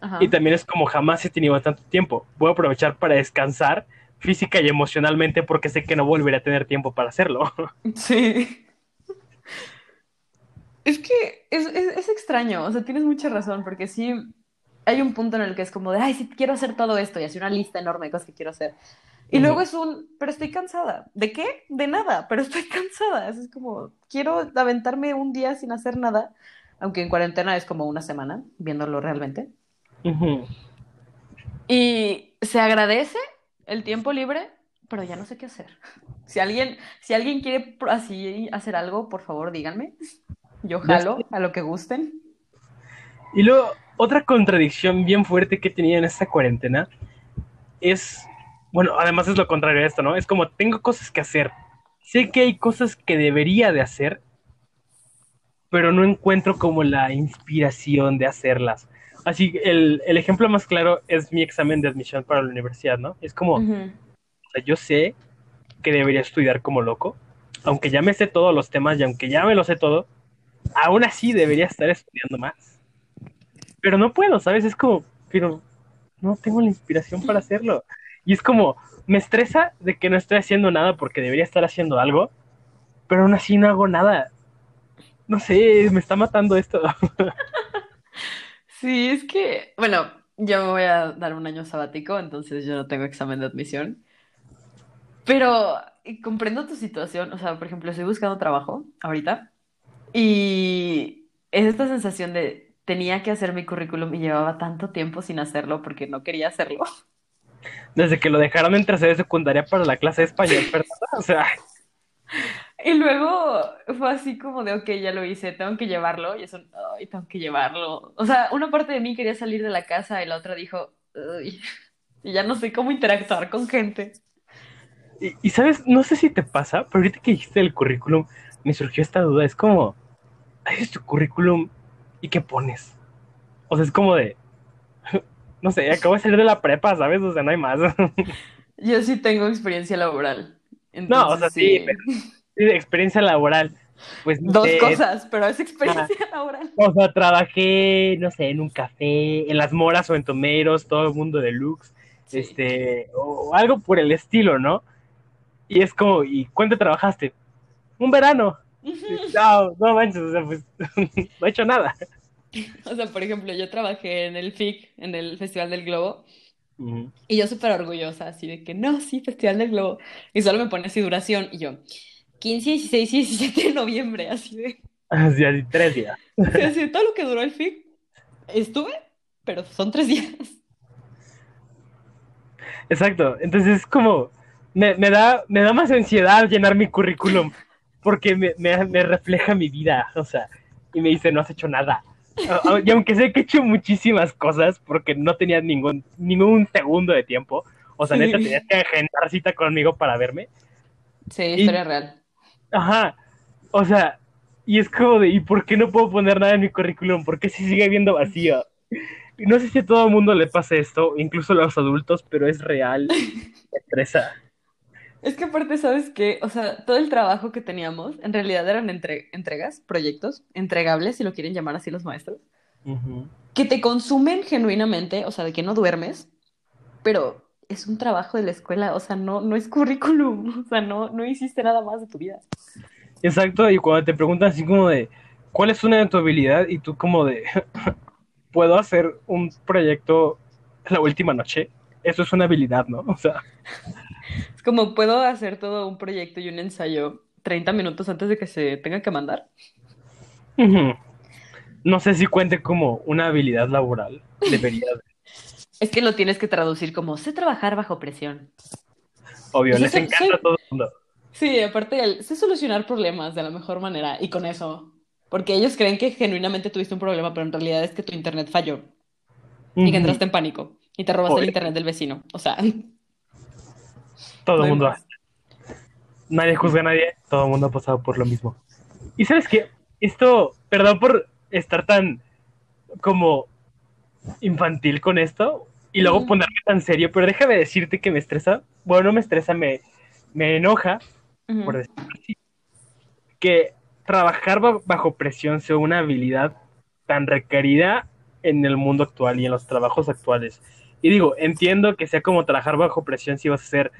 Ajá. Y también es como jamás he tenido tanto tiempo. Voy a aprovechar para descansar física y emocionalmente porque sé que no volveré a tener tiempo para hacerlo. Sí. Es que es, es, es extraño, o sea, tienes mucha razón, porque sí hay un punto en el que es como de, ay, sí, quiero hacer todo esto y así una lista enorme de cosas que quiero hacer. Y luego es un, pero estoy cansada. ¿De qué? De nada, pero estoy cansada. Es como, quiero aventarme un día sin hacer nada, aunque en cuarentena es como una semana, viéndolo realmente. Ujú. Y se agradece el tiempo libre, pero ya no sé qué hacer. Si alguien, si alguien quiere así hacer algo, por favor, díganme. Yo jalo a lo que gusten. Y luego, otra contradicción bien fuerte que tenido en esta cuarentena es, bueno, además es lo contrario a esto, ¿no? Es como tengo cosas que hacer. Sé que hay cosas que debería de hacer, pero no encuentro como la inspiración de hacerlas. Así, el, el ejemplo más claro es mi examen de admisión para la universidad, ¿no? Es como, o sea, yo sé que debería estudiar como loco, aunque ya me sé todos los temas y aunque ya me lo sé todo, aún así debería estar estudiando más. Pero no puedo, ¿sabes? Es como, pero no tengo la inspiración para hacerlo. Y es como, me estresa de que no estoy haciendo nada porque debería estar haciendo algo, pero aún así no hago nada. No sé, me está matando esto. Sí, es que, bueno, yo me voy a dar un año sabático, entonces yo no tengo examen de admisión. Pero comprendo tu situación. O sea, por ejemplo, estoy buscando trabajo ahorita y es esta sensación de tenía que hacer mi currículum y llevaba tanto tiempo sin hacerlo porque no quería hacerlo. Desde que lo dejaron en tercera de secundaria para la clase de español, ¿verdad? O sea, Y luego fue así como de, ok, ya lo hice, tengo que llevarlo. Y eso, ay, tengo que llevarlo. O sea, una parte de mí quería salir de la casa y la otra dijo, "Uy", y ya no sé cómo interactuar con gente. Y, y, sabes, no sé si te pasa, pero ahorita que dijiste el currículum, me surgió esta duda. Es como, haces tu currículum y qué pones. O sea, es como de, no sé, acabo de salir de la prepa, ¿sabes? O sea, no hay más. Yo sí tengo experiencia laboral. no, o sea, sí, sí. pero experiencia laboral. Pues Dos sé, cosas, pero es experiencia laboral. O sea, trabajé, no sé, en un café, en las moras o en tomeros, todo el mundo de Lux, Sí. este, o algo por el estilo, ¿no? Y es como, ¿y cuánto trabajaste? Un verano. No, no manches, o sea, pues no he hecho nada. O sea, por ejemplo, yo trabajé en el FIC, en el Festival del Globo, y yo súper orgullosa, así de que no, sí, Festival del Globo. Y solo me pone así duración, y yo, 15, 16 y 17 de noviembre, así de, Así, así, tres días. así, todo lo que duró el FIC. Estuve, pero son tres días. Exacto. Entonces es como, me, me da, me da más ansiedad llenar mi currículum porque me, me, me refleja mi vida, o sea, y me dice, no has hecho nada. A- a- Y aunque sé que he hecho muchísimas cosas porque no tenía ningún, ningún segundo de tiempo, o sea, Sí. neta, tenías que agendar cita conmigo para verme. Sí, Y- historia real. Ajá. O sea, y es como de, ¿y por qué no puedo poner nada en mi currículum? ¿Por qué se sigue viendo vacío? No sé si a todo el mundo le pasa esto, incluso a los adultos, pero es real. Estresa. Es que aparte, ¿sabes qué? O sea, todo el trabajo que teníamos, en realidad eran entre- entregas, proyectos, entregables, si lo quieren llamar así los maestros. Que te consumen genuinamente, o sea, de que no duermes, pero es un trabajo de la escuela, o sea, no, no es currículum, o sea, no, no hiciste nada más de tu vida. Exacto, y cuando te preguntan así como de, ¿cuál es una de tu habilidad? Y tú como de, ¿puedo hacer un proyecto la última noche? Eso es una habilidad, ¿no? O sea, Es como puedo hacer todo un proyecto y un ensayo 30 minutos antes de que se tenga que mandar. no sé si cuente como una habilidad laboral. Debería, de- Es que lo tienes que traducir como sé trabajar bajo presión. obvio, Pues les encanta a todo el mundo. Sí, aparte el, sé solucionar problemas de la mejor manera y con eso. Porque ellos creen que genuinamente tuviste un problema, pero en realidad es que tu internet falló y que entraste en pánico y te robaste el internet del vecino. O sea, Todo el mundo. Nadie juzga a nadie, todo el mundo ha pasado por lo mismo. Y sabes qué, esto, perdón por estar tan como infantil con esto y luego ponerme tan serio, pero déjame decirte que me estresa, bueno, no me estresa, me, me enoja, por decirlo así, que trabajar ba- bajo presión sea una habilidad tan requerida en el mundo actual y en los trabajos actuales. Y digo, entiendo que sea como trabajar bajo presión si vas a ser,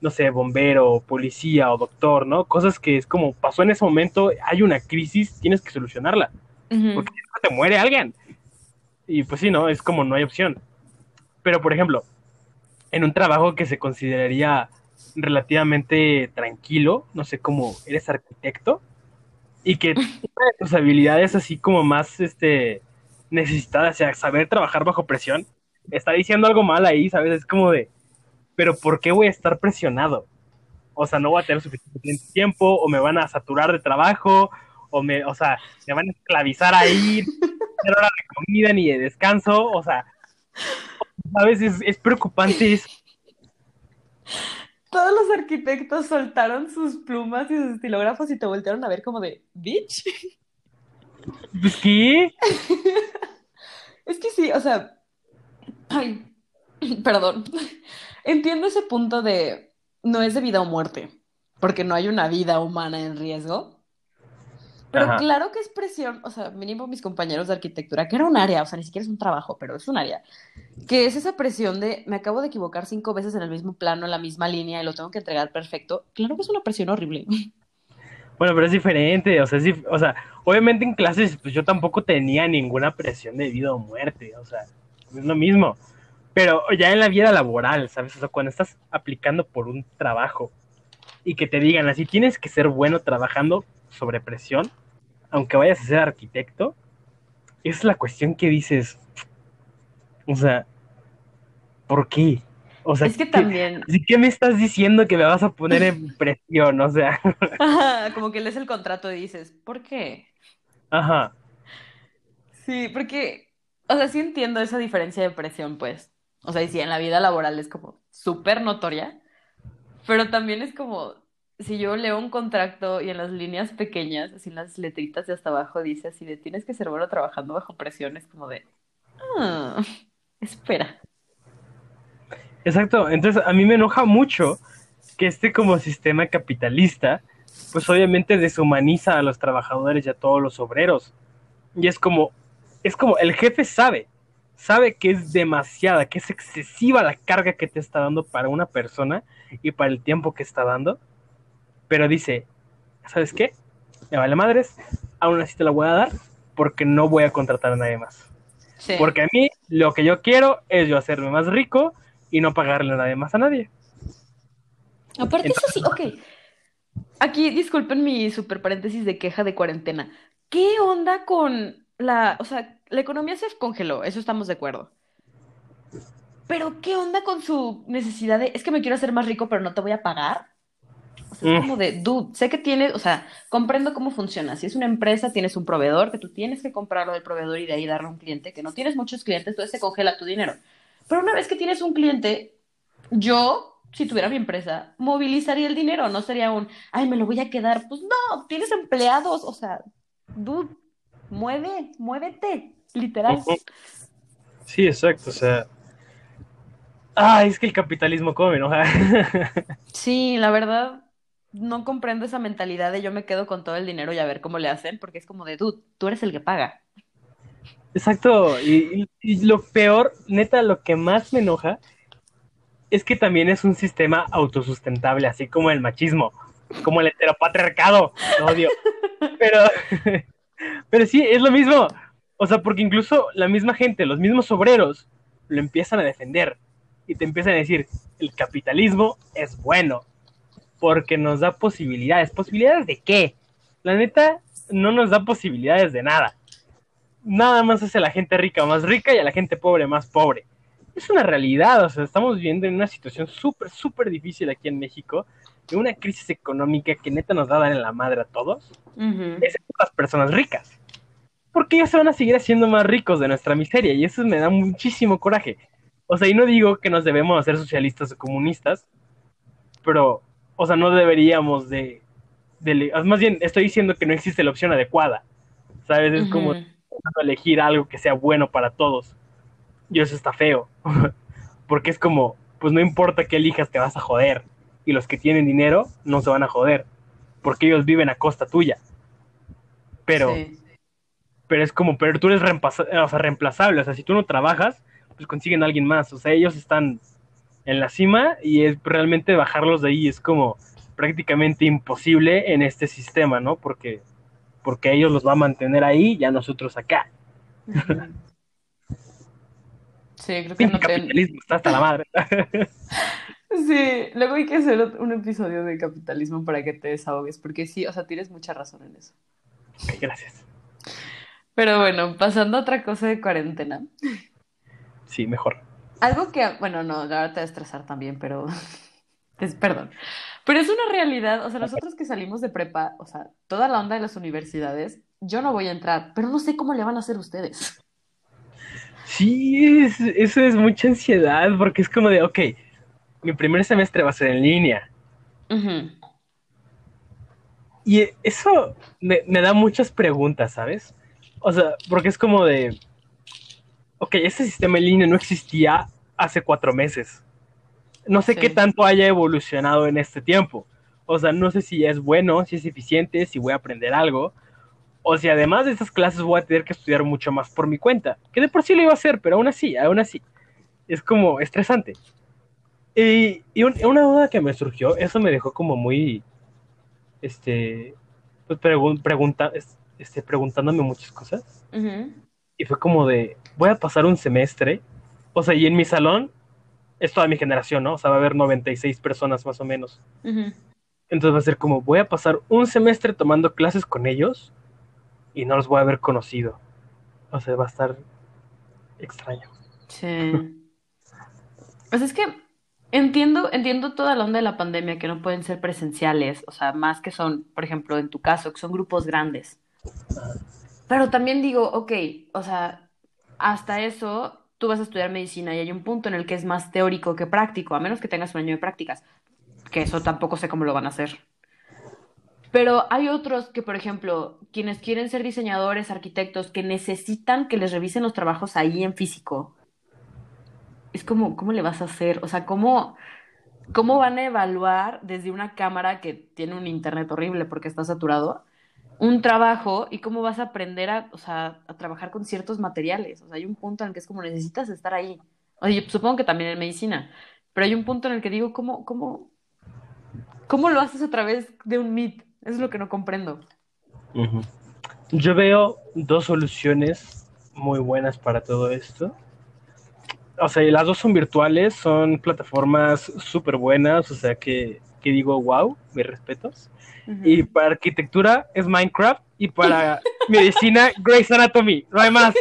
no sé, bombero, policía o doctor, ¿no? Cosas que es como pasó en ese momento, hay una crisis, tienes que solucionarla, porque te muere alguien. Y pues sí, ¿no? Es como no hay opción. Pero, por ejemplo, en un trabajo que se consideraría relativamente tranquilo, no sé cómo eres arquitecto, y que una de tus habilidades así como más este, necesitadas, o sea, saber trabajar bajo presión, está diciendo algo mal ahí, ¿sabes? Es como de, pero ¿por qué voy a estar presionado? O sea, no voy a tener suficiente tiempo, o me van a saturar de trabajo, o me, o sea, me van a esclavizar ahí, no tener hora de comida ni de descanso, o sea, ¿sabes? Es, es preocupante eso. Todos los arquitectos soltaron sus plumas y sus estilógrafos y te voltearon a ver como de, bitch. Pues, ¿qué? Es que sí, o sea, ay, perdón. Entiendo ese punto de no es de vida o muerte, porque no hay una vida humana en riesgo. Pero Ajá. claro que es presión, o sea, mínimo mis compañeros de arquitectura, que era un área, o sea, ni siquiera es un trabajo, pero es un área, que es esa presión de me acabo de equivocar cinco veces en el mismo plano, en la misma línea y lo tengo que entregar perfecto. Claro que es una presión horrible. Bueno, pero es diferente, o sea, es o sea, obviamente en clases pues yo tampoco tenía ninguna presión de vida o muerte, o sea, es lo mismo. Pero ya en la vida laboral, ¿sabes? O sea, cuando estás aplicando por un trabajo y que te digan así, tienes que ser bueno trabajando sobre presión, aunque vayas a ser arquitecto, es la cuestión que dices, o sea, ¿por qué? O sea, Es que ¿qué- también, que me estás diciendo que me vas a poner en presión? O sea, ajá, como que lees el contrato y dices, ¿por qué? ajá. Sí, porque, o sea, sí entiendo esa diferencia de presión, pues. O sea, y sí, en la vida laboral es como súper notoria, pero también es como, si yo leo un contrato y en las líneas pequeñas, así en las letritas de hasta abajo, dice así de tienes que ser bueno trabajando bajo presión, es como de, ah, espera. Exacto, entonces a mí me enoja mucho que este como sistema capitalista, pues obviamente deshumaniza a los trabajadores y a todos los obreros. Y es como, es como el jefe sabe, sabe que es demasiada, que es excesiva la carga que te está dando para una persona y para el tiempo que está dando, pero dice, ¿sabes qué? Me vale madres, aún así te la voy a dar porque no voy a contratar a nadie más. Sí. Porque a mí lo que yo quiero es yo hacerme más rico y no pagarle a nadie más a nadie. Aparte, eso sí, ok. Aquí, disculpen mi super paréntesis de queja de cuarentena. ¿Qué onda con la, o sea, la economía se congeló, eso estamos de acuerdo. Pero ¿qué onda con su necesidad de, es que me quiero hacer más rico, pero no te voy a pagar? O sea, es como de, dude, sé que tienes, o sea, comprendo cómo funciona. Si es una empresa, tienes un proveedor, que tú tienes que comprarlo del proveedor y de ahí darle a un cliente, que no tienes muchos clientes, entonces se congela tu dinero. Pero una vez que tienes un cliente, yo, si tuviera mi empresa, movilizaría el dinero, no sería un, ay, me lo voy a quedar. Pues no, tienes empleados, o sea, dude, mueve, muévete, literal. Sí, exacto, o sea. Ay, es que el capitalismo cómo me enoja. Sí, la verdad, no comprendo esa mentalidad de yo me quedo con todo el dinero y a ver cómo le hacen, porque es como de, dude, tú eres el que paga. Exacto, y, y- y lo peor, neta, lo que más me enoja es que también es un sistema autosustentable, así como el machismo, como el heteropatriarcado, lo odio. Pero, Pero sí, es lo mismo. O sea, porque incluso la misma gente, los mismos obreros, lo empiezan a defender y te empiezan a decir, el capitalismo es bueno porque nos da posibilidades. ¿Posibilidades de qué? La neta, no nos da posibilidades de nada. Nada más hace a la gente rica más rica y a la gente pobre más pobre. Es una realidad, o sea, estamos viviendo en una situación súper, súper difícil aquí en México, de una crisis económica que neta nos va a dar en la madre a todos, Ujú. excepto las personas ricas. Porque ellos se van a seguir haciendo más ricos de nuestra miseria y eso me da muchísimo coraje. O sea, y no digo que nos debemos hacer socialistas o comunistas, pero, o sea, no deberíamos de, de- más bien estoy diciendo que no existe la opción adecuada, ¿sabes? Es como elegir algo que sea bueno para todos. Y eso está feo, porque es como, pues no importa que elijas, te vas a joder. Y los que tienen dinero no se van a joder, porque ellos viven a costa tuya. Pero, Sí. pero es como, pero tú eres reemplaza- o sea, reemplazable, o sea, si tú no trabajas, pues consiguen a alguien más, o sea, ellos están en la cima y es realmente bajarlos de ahí es como prácticamente imposible en este sistema, ¿no? Porque porque ellos los va a mantener ahí y a nosotros acá. Sí, creo que Pinche no te... capitalismo está hasta la madre. Sí, luego hay que hacer un episodio de capitalismo para que te desahogues, porque sí, o sea, tienes mucha razón en eso. Ok, gracias. Pero bueno, pasando a otra cosa de cuarentena. Sí, mejor. Algo que, bueno, no, ahora te va a estresar también, pero... es- perdón. Pero es una realidad, o sea, nosotros que salimos de prepa, o sea, toda la onda de las universidades, yo no voy a entrar, pero no sé cómo le van a hacer ustedes. Sí, es- eso es mucha ansiedad porque es como de, ok, mi primer semestre va a ser en línea. Y eso me, me da muchas preguntas, ¿sabes? O sea, porque es como de, ok, este sistema en línea no existía hace cuatro meses. No sé Sí. qué tanto haya evolucionado en este tiempo. O sea, no sé si es bueno, si es eficiente, si voy a aprender algo. O si además de estas clases voy a tener que estudiar mucho más por mi cuenta. Que de por sí lo iba a hacer, pero aún así, aún así. Es como estresante. Y, y un- una duda que me surgió, eso me dejó como muy, este, pues pregun- pregunta, este, preguntándome muchas cosas. Y fue como de, voy a pasar un semestre, o sea, y en mi salón es toda mi generación, ¿no? O sea, va a haber 96 personas más o menos. Entonces va a ser como, voy a pasar un semestre tomando clases con ellos y no los voy a haber conocido. O sea, va a estar extraño. Sí. Pues es que entiendo, entiendo toda la onda de la pandemia que no pueden ser presenciales, o sea, más que son, por ejemplo, en tu caso, que son grupos grandes. Pero también digo, ok, o sea, hasta eso tú vas a estudiar medicina y hay un punto en el que es más teórico que práctico, a menos que tengas un año de prácticas, que eso tampoco sé cómo lo van a hacer. Pero hay otros que, por ejemplo, quienes quieren ser diseñadores, arquitectos, que necesitan que les revisen los trabajos ahí en físico. Es como, ¿cómo le vas a hacer? O sea, ¿cómo, cómo van a evaluar desde una cámara que tiene un internet horrible porque está saturado, un trabajo y cómo vas a aprender a, o sea, a trabajar con ciertos materiales? O sea, hay un punto en el que es como necesitas estar ahí. Oye, supongo que también en medicina, pero hay un punto en el que digo, ¿cómo, cómo, cómo lo haces a través de un Meet? Es lo que no comprendo. Yo veo dos soluciones muy buenas para todo esto. O sea, las dos son virtuales, son plataformas súper buenas, o sea que, que digo, wow, mis respetos. Y para arquitectura es Minecraft y para medicina Grey's Anatomy, no hay más.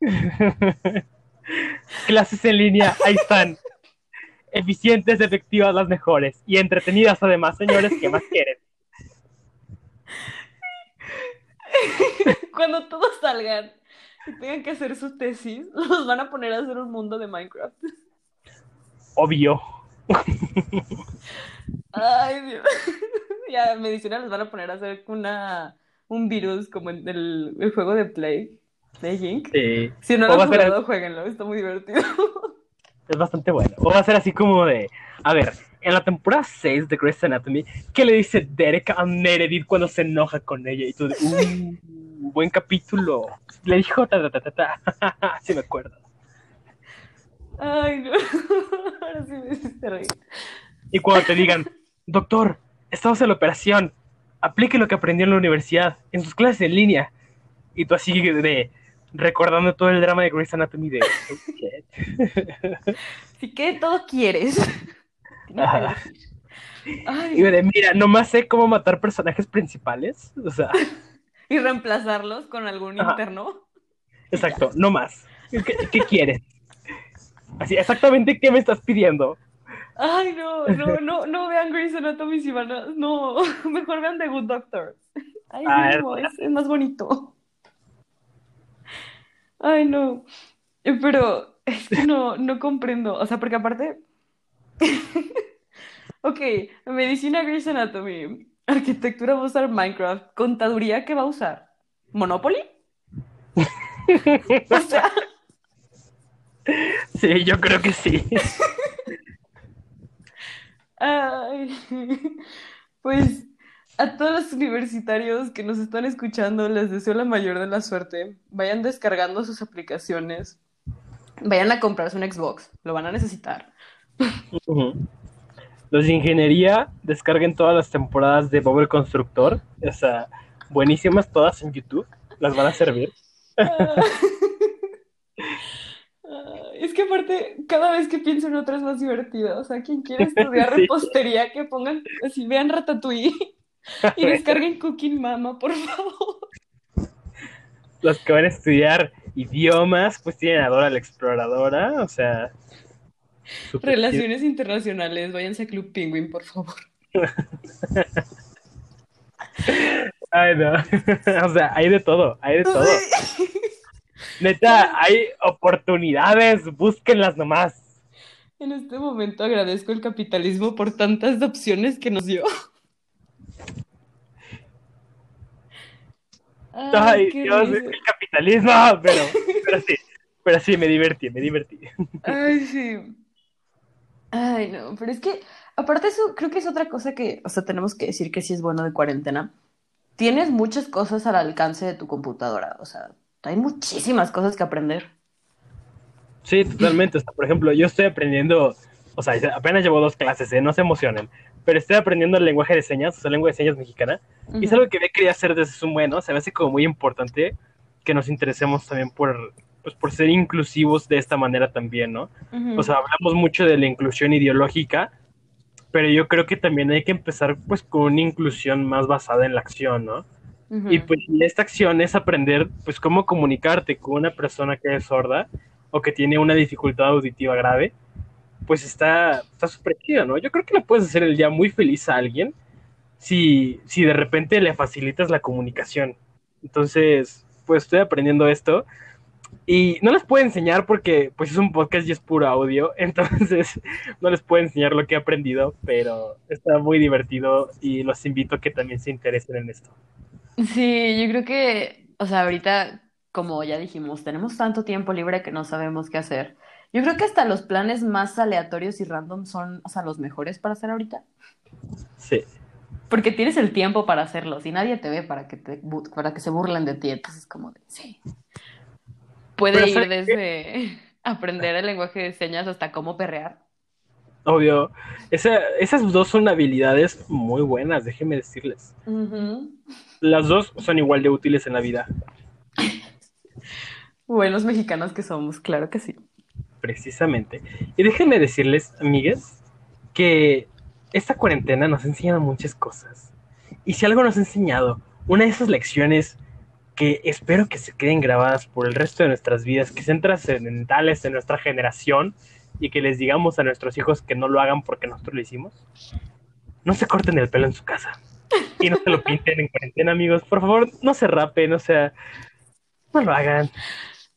Clases en línea, ahí están. Eficientes, efectivas, las mejores. Y entretenidas además, señores, ¿qué más quieren? Cuando todos salgan y tengan que hacer su tesis, los van a poner a hacer un mundo de Minecraft. Obvio. Ay, Dios. Ya, medicina les van a poner a hacer una, un virus como en el, el juego de Play, de Jink. Sí. Si no lo han a jugado, jueguenlo, está muy divertido. Es bastante bueno. O va a ser así como de. A ver, en la temporada 6 de Grey's Anatomy, ¿qué le dice Derek a Meredith cuando se enoja con ella? Y tú de. "Uh, buen capítulo. Le dijo ta ta ta ta ta. sí me acuerdo. Ay, no. Ahora sí me hiciste reír. Y cuando te digan, doctor, estamos en la operación. aplique lo que aprendió en la universidad, en sus clases en línea. Y tú así de recordando todo el drama de Grey's Anatomy de... Así que todo quieres. Ay, Y de, mira, nomás sé cómo matar personajes principales. O sea, y reemplazarlos con algún Ajá. interno. exacto, no más. ¿Qué, qué quieres? Así, exactamente qué me estás pidiendo. Ay, no, no, no, no vean Grey's Anatomy si van a... No, mejor vean The Good Doctor. Ay, Ah, no, es, es más bonito. Ay, no. Eh, Pero es que no, no comprendo. O sea, porque aparte... Ok, medicina Grey's Anatomy. Arquitectura va a usar Minecraft. Contaduría, ¿qué va a usar? ¿Monopoly? O sea, Sí, yo creo que sí. Ay, pues a todos los universitarios que nos están escuchando, les deseo la mayor de la suerte. Vayan descargando sus aplicaciones. Vayan a comprarse un Xbox, lo van a necesitar. Los de ingeniería descarguen todas las temporadas de Bob el Constructor. O sea, buenísimas todas en YouTube. Las van a servir. Ah. Es que aparte, cada vez que pienso en otra es más divertido. O sea, quien quiere estudiar Sí. repostería, que pongan, así vean Ratatouille y descarguen Cooking Mama, por favor. Los que van a estudiar idiomas, pues tienen a Dora la Exploradora. O sea, Relaciones internacionales, váyanse a Club Penguin, por favor. Ay, no. O sea, hay de todo, hay de todo. Neta, hay oportunidades, búsquenlas nomás. En este momento agradezco el capitalismo por tantas opciones que nos dio. Ay, Ay, Dios, el capitalismo, pero, pero sí, pero sí, me divertí, me divertí. Ay, sí. Ay, no, pero es que, aparte eso, creo que es otra cosa que, o sea, tenemos que decir que sí es bueno de cuarentena. Tienes muchas cosas al alcance de tu computadora, o sea, hay muchísimas cosas que aprender. Sí, totalmente. O sea, por ejemplo, yo estoy aprendiendo, o sea, apenas llevo dos clases, ¿eh? no se emocionen, pero estoy aprendiendo el lenguaje de señas, o sea, lengua de señas mexicana, y es algo que había querido hacer desde un bueno, se me hace como muy importante que nos interesemos también por, pues, por ser inclusivos de esta manera también, ¿no? Ujú. O sea, hablamos mucho de la inclusión ideológica, pero yo creo que también hay que empezar pues con una inclusión más basada en la acción, ¿no? Ujú. Y pues esta acción es aprender pues cómo comunicarte con una persona que es sorda o que tiene una dificultad auditiva grave, pues está está súper chido, ¿no? Yo creo que le puedes hacer el día muy feliz a alguien si, si de repente le facilitas la comunicación. Entonces, pues estoy aprendiendo esto y no les puedo enseñar porque pues es un podcast y es puro audio, entonces no les puedo enseñar lo que he aprendido, pero está muy divertido y los invito a que también se interesen en esto. Sí, yo creo que, o sea, ahorita, como ya dijimos, tenemos tanto tiempo libre que no sabemos qué hacer. Yo creo que hasta los planes más aleatorios y random son, o sea, los mejores para hacer ahorita. Sí. Porque tienes el tiempo para hacerlos y nadie te ve para que te, para que se burlen de ti. Entonces, como de, sí. Puede Pero ir ¿sabes desde aprender el lenguaje de señas hasta cómo perrear. Obvio, esa- esas dos son habilidades muy buenas, déjenme decirles. Las dos son igual de útiles en la vida, Buenos mexicanos que somos, claro que sí. precisamente. Y déjenme decirles, amigues, que esta cuarentena nos ha enseñado muchas cosas. Y si algo nos ha enseñado, una de esas lecciones que espero que se queden grabadas por el resto de nuestras vidas, que sean trascendentales de nuestra generación y que les digamos a nuestros hijos que no lo hagan porque nosotros lo hicimos. No se corten el pelo en su casa. Y no se lo pinten en cuarentena, amigos. Por favor, no se rapen, o sea, no lo hagan.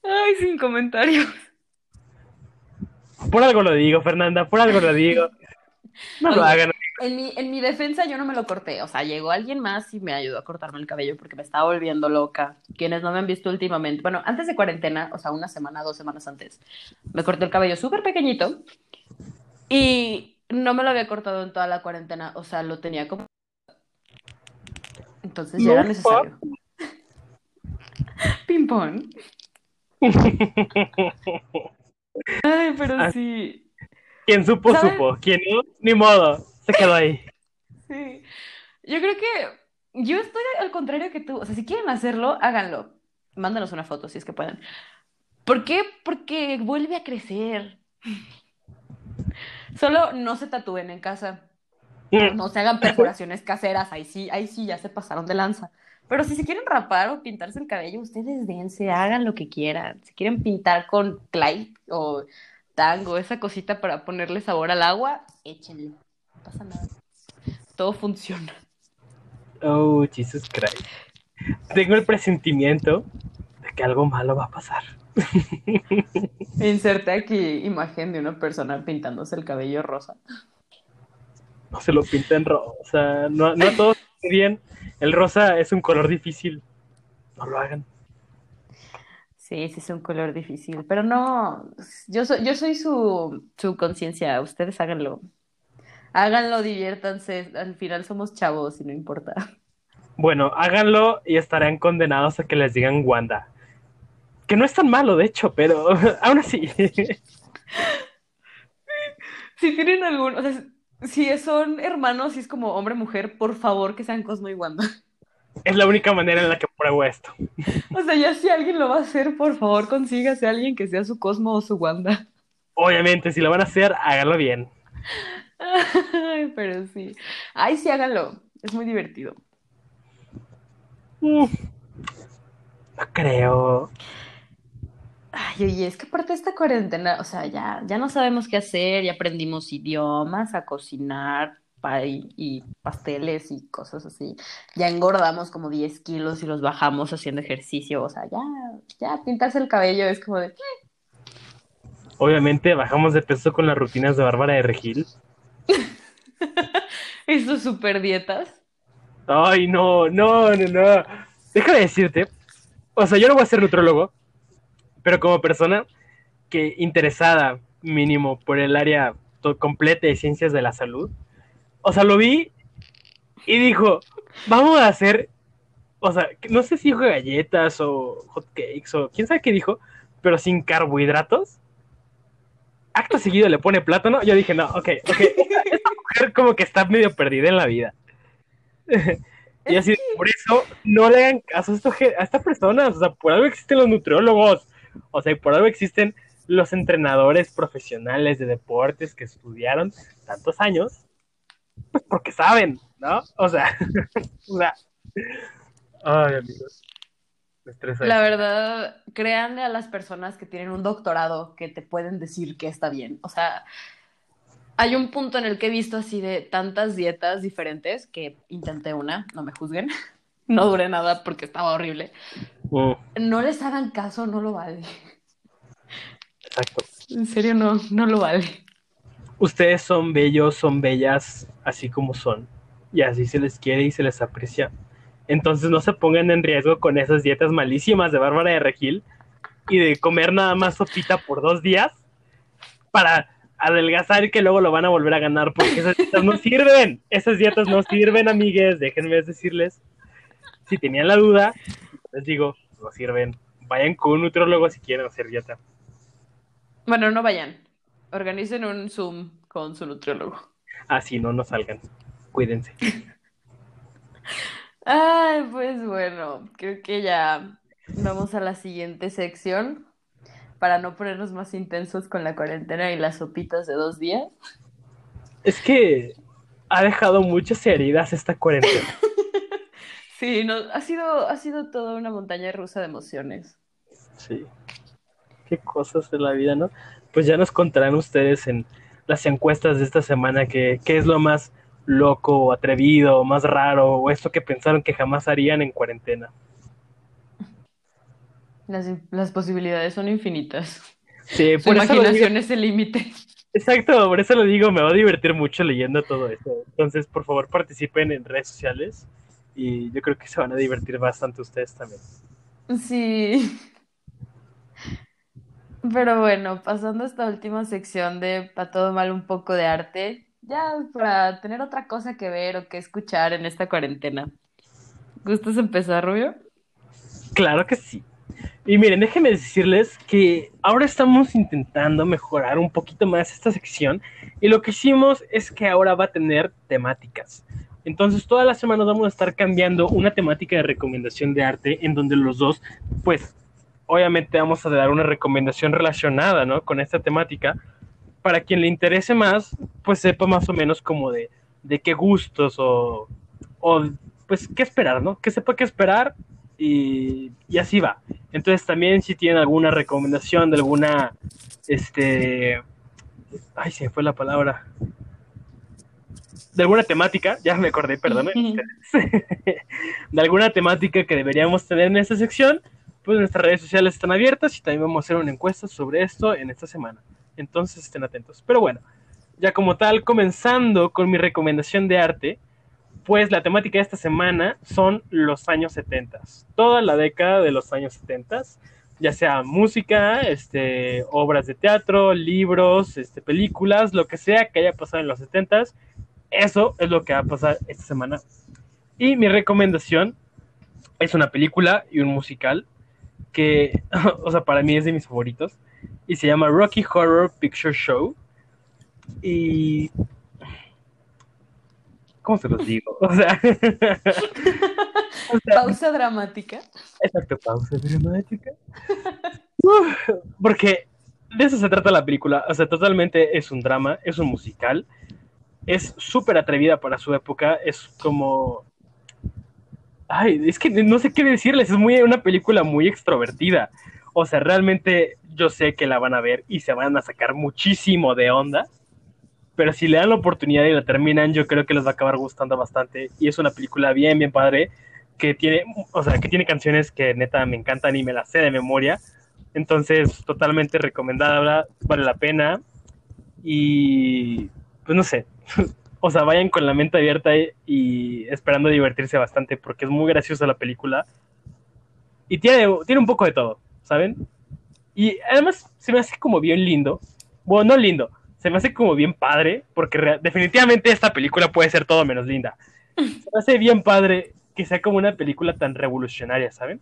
Ay, sin comentarios. Por algo lo digo, Fernanda, por algo lo digo. No lo hagan. En mi, en mi defensa yo no me lo corté, o sea, llegó alguien más y me ayudó a cortarme el cabello porque me estaba volviendo loca. Quienes no me han visto últimamente, bueno, antes de cuarentena, o sea, una semana, dos semanas antes, me corté el cabello súper pequeñito y no me lo había cortado en toda la cuarentena, o sea, lo tenía como... Entonces ya No era necesario. Ping pong. Ay, pero Ah. sí, Quien supo, supo. Quien no, ni modo. Se quedó ahí. sí. Yo creo que yo estoy al contrario que tú. O sea, si quieren hacerlo, háganlo. Mándanos una foto si es que pueden. ¿Por qué? Porque vuelve a crecer. Solo no se tatúen en casa. No se hagan perforaciones caseras. Ahí sí, ahí sí ya se pasaron de lanza. Pero si se quieren rapar o pintarse el cabello, ustedes dense, hagan lo que quieran. Si quieren pintar con clay o tango, esa cosita para ponerle sabor al agua, échenle. No pasa nada. Todo funciona. Oh, Jesus Christ. Tengo el presentimiento de que algo malo va a pasar. Inserte aquí imagen de una persona pintándose el cabello rosa. No se lo pinten rosa. No, no a todos bien. El rosa es un color difícil. No lo hagan. Sí, sí es un color difícil, pero no, yo soy, yo soy su, su conciencia, ustedes háganlo. Háganlo, diviértanse, al final somos chavos y no importa. Bueno, háganlo y estarán condenados a que les digan Wanda. Que no es tan malo, de hecho, pero aún así. si tienen algún, o sea, si son hermanos y es como hombre-mujer, por favor que sean Cosmo y Wanda. Es la única manera en la que pruebo esto. O sea, ya si alguien lo va a hacer, por favor consígase a alguien que sea su Cosmo o su Wanda. Obviamente, si lo van a hacer, háganlo bien. pero sí. Ay, sí, háganlo. Es muy divertido. Mm. No creo. Ay, oye, es que aparte de esta cuarentena, o sea, ya, ya no sabemos qué hacer, ya aprendimos idiomas, a cocinar y, y pasteles y cosas así. Ya engordamos como 10 kilos y los bajamos haciendo ejercicio, o sea, ya, ya pintarse el cabello es como de... Eh". Obviamente bajamos de peso con las rutinas de Bárbara de Regil. Estos super dietas. Ay, no, no, no, no. Déjame decirte, o sea, yo no voy a ser nutrólogo, pero como persona que interesada mínimo por el área completa de ciencias de la salud, o sea, lo vi y dijo, vamos a hacer, o sea, no sé si dijo galletas o hot cakes o quién sabe qué dijo, pero sin carbohidratos. Acto seguido le pone plátano. Yo dije, no, ok, ok. Esta mujer como que está medio perdida en la vida. y así, por eso no le hagan caso a, a estas personas. O sea, por algo existen los nutriólogos. O sea, por algo existen los entrenadores profesionales de deportes que estudiaron tantos años, pues porque saben, ¿no? O sea, o sea ay, amigos. La verdad, créanle a las personas que tienen un doctorado que te pueden decir que está bien. O sea, hay un punto en el que he visto así de tantas dietas diferentes que intenté una, no me juzguen, no duré nada porque estaba horrible. No les hagan caso, no lo vale. Exacto. En serio, no, no lo vale. Ustedes son bellos, son bellas, así como son. Y así se les quiere y se les aprecia. Entonces no se pongan en riesgo con esas dietas malísimas de Bárbara de Regil y de comer nada más sopita por dos días para adelgazar y que luego lo van a volver a ganar porque esas dietas no sirven. Esas dietas no sirven, amigues. Déjenme decirles. Si tenían la duda, les digo, no sirven. Vayan con un nutrólogo si quieren hacer dieta. Bueno, no vayan. Organicen un Zoom con su nutriólogo. Ah, sí, no, no salgan. Cuídense. Ay, pues bueno, creo que ya vamos a la siguiente sección para no ponernos más intensos con la cuarentena y las sopitas de dos días. Es que ha dejado muchas heridas esta cuarentena. sí, no, ha sido, ha sido toda una montaña rusa de emociones. Sí. Qué cosas de la vida, ¿no? Pues ya nos contarán ustedes en las encuestas de esta semana que, qué es lo más loco, atrevido, más raro, o esto que pensaron que jamás harían en cuarentena. Las, posibilidades son infinitas. Sí, Su imaginación es el límite. Exacto, por eso lo digo, me va a divertir mucho leyendo todo esto. Entonces, por favor, participen en redes sociales y yo creo que se van a divertir bastante ustedes también. Sí. Pero bueno, pasando a esta última sección de para todo mal un poco de arte, ya para tener otra cosa que ver o que escuchar en esta cuarentena. ¿Gustas empezar, Rubio? Claro que sí. Y miren, déjenme decirles que ahora estamos intentando mejorar un poquito más esta sección y lo que hicimos es que ahora va a tener temáticas. Entonces, todas las semanas vamos a estar cambiando una temática de recomendación de arte en donde los dos, pues, obviamente vamos a dar una recomendación relacionada, ¿no? Con esta temática. Para quien le interese más, pues sepa más o menos como de, de qué gustos o, o, pues, qué esperar, ¿no? Que sepa qué esperar y, y así va. Entonces, también si tienen alguna recomendación de alguna, este, ay, se me fue la palabra de alguna temática, ya me acordé, perdón, de alguna temática que deberíamos tener en esta sección, pues nuestras redes sociales están abiertas y también vamos a hacer una encuesta sobre esto en esta semana. Entonces estén atentos. Pero bueno, ya como tal, comenzando con mi recomendación de arte, pues la temática de esta semana son los años 70, toda la década de los años 70, ya sea música, este, obras de teatro, libros, este, películas, lo que sea que haya pasado en los 70 eso es lo que va a pasar esta semana. Y mi recomendación es una película y un musical que, o sea, para mí es de mis favoritos. Y se llama Rocky Horror Picture Show. Y... ¿Cómo se los digo? O sea, o sea pausa dramática. Exacto, pausa dramática. porque de eso se trata la película. O sea, totalmente es un drama, es un musical es súper atrevida para su época, es como... Ay, es que no sé qué decirles, es muy, una película muy extrovertida. O sea, realmente yo sé que la van a ver y se van a sacar muchísimo de onda, pero si le dan la oportunidad y la terminan, yo creo que les va a acabar gustando bastante. Y es una película bien, bien padre, que tiene, o sea, que tiene canciones que neta me encantan y me las sé de memoria. Entonces, totalmente recomendada, vale la pena. Y, pues no sé, o sea, vayan con la mente abierta y esperando divertirse bastante porque es muy graciosa la película. Y tiene, tiene un poco de todo, ¿saben? Y además se me hace como bien lindo. Bueno, no lindo, se me hace como bien padre porque definitivamente esta película puede ser todo menos linda. Se me hace bien padre que sea como una película tan revolucionaria, ¿saben?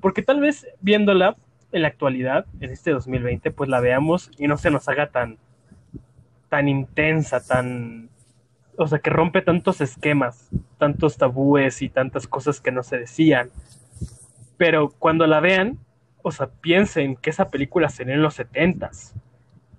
Porque tal vez viéndola en la actualidad, en este 2020, pues la veamos y no se nos haga tan, tan intensa, tan... O sea, que rompe tantos esquemas, tantos tabúes y tantas cosas que no se decían. Pero cuando la vean, o sea, piensen que esa película se en los setentas.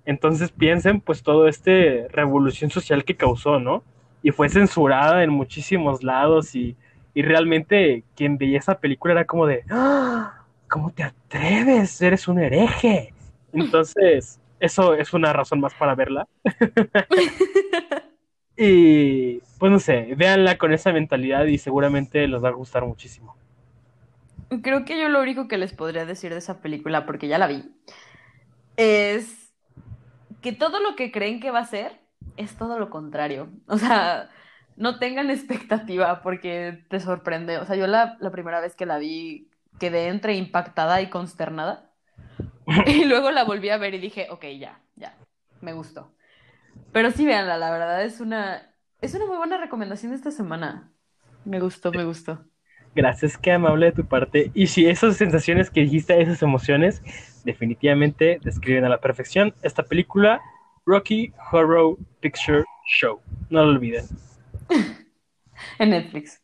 Entonces piensen pues todo este revolución social que causó, ¿no? Y fue censurada en muchísimos lados y, y realmente quien veía esa película era como de, ¡Ah! ¿cómo te atreves? Eres un hereje. Entonces, eso es una razón más para verla. y pues no sé, véanla con esa mentalidad y seguramente les va a gustar muchísimo. Creo que yo lo único que les podría decir de esa película, porque ya la vi, es que todo lo que creen que va a ser es todo lo contrario. O sea, no tengan expectativa porque te sorprende. O sea, yo la, la primera vez que la vi quedé entre impactada y consternada. y luego la volví a ver y dije, ok, ya, ya, me gustó. Pero sí, véanla, la verdad es una, es una muy buena recomendación de esta semana. Me gustó, me gustó. Gracias, qué amable de tu parte. Y si esas sensaciones que dijiste, esas emociones, definitivamente describen a la perfección esta película, Rocky Horror Picture Show. No lo olviden. en Netflix.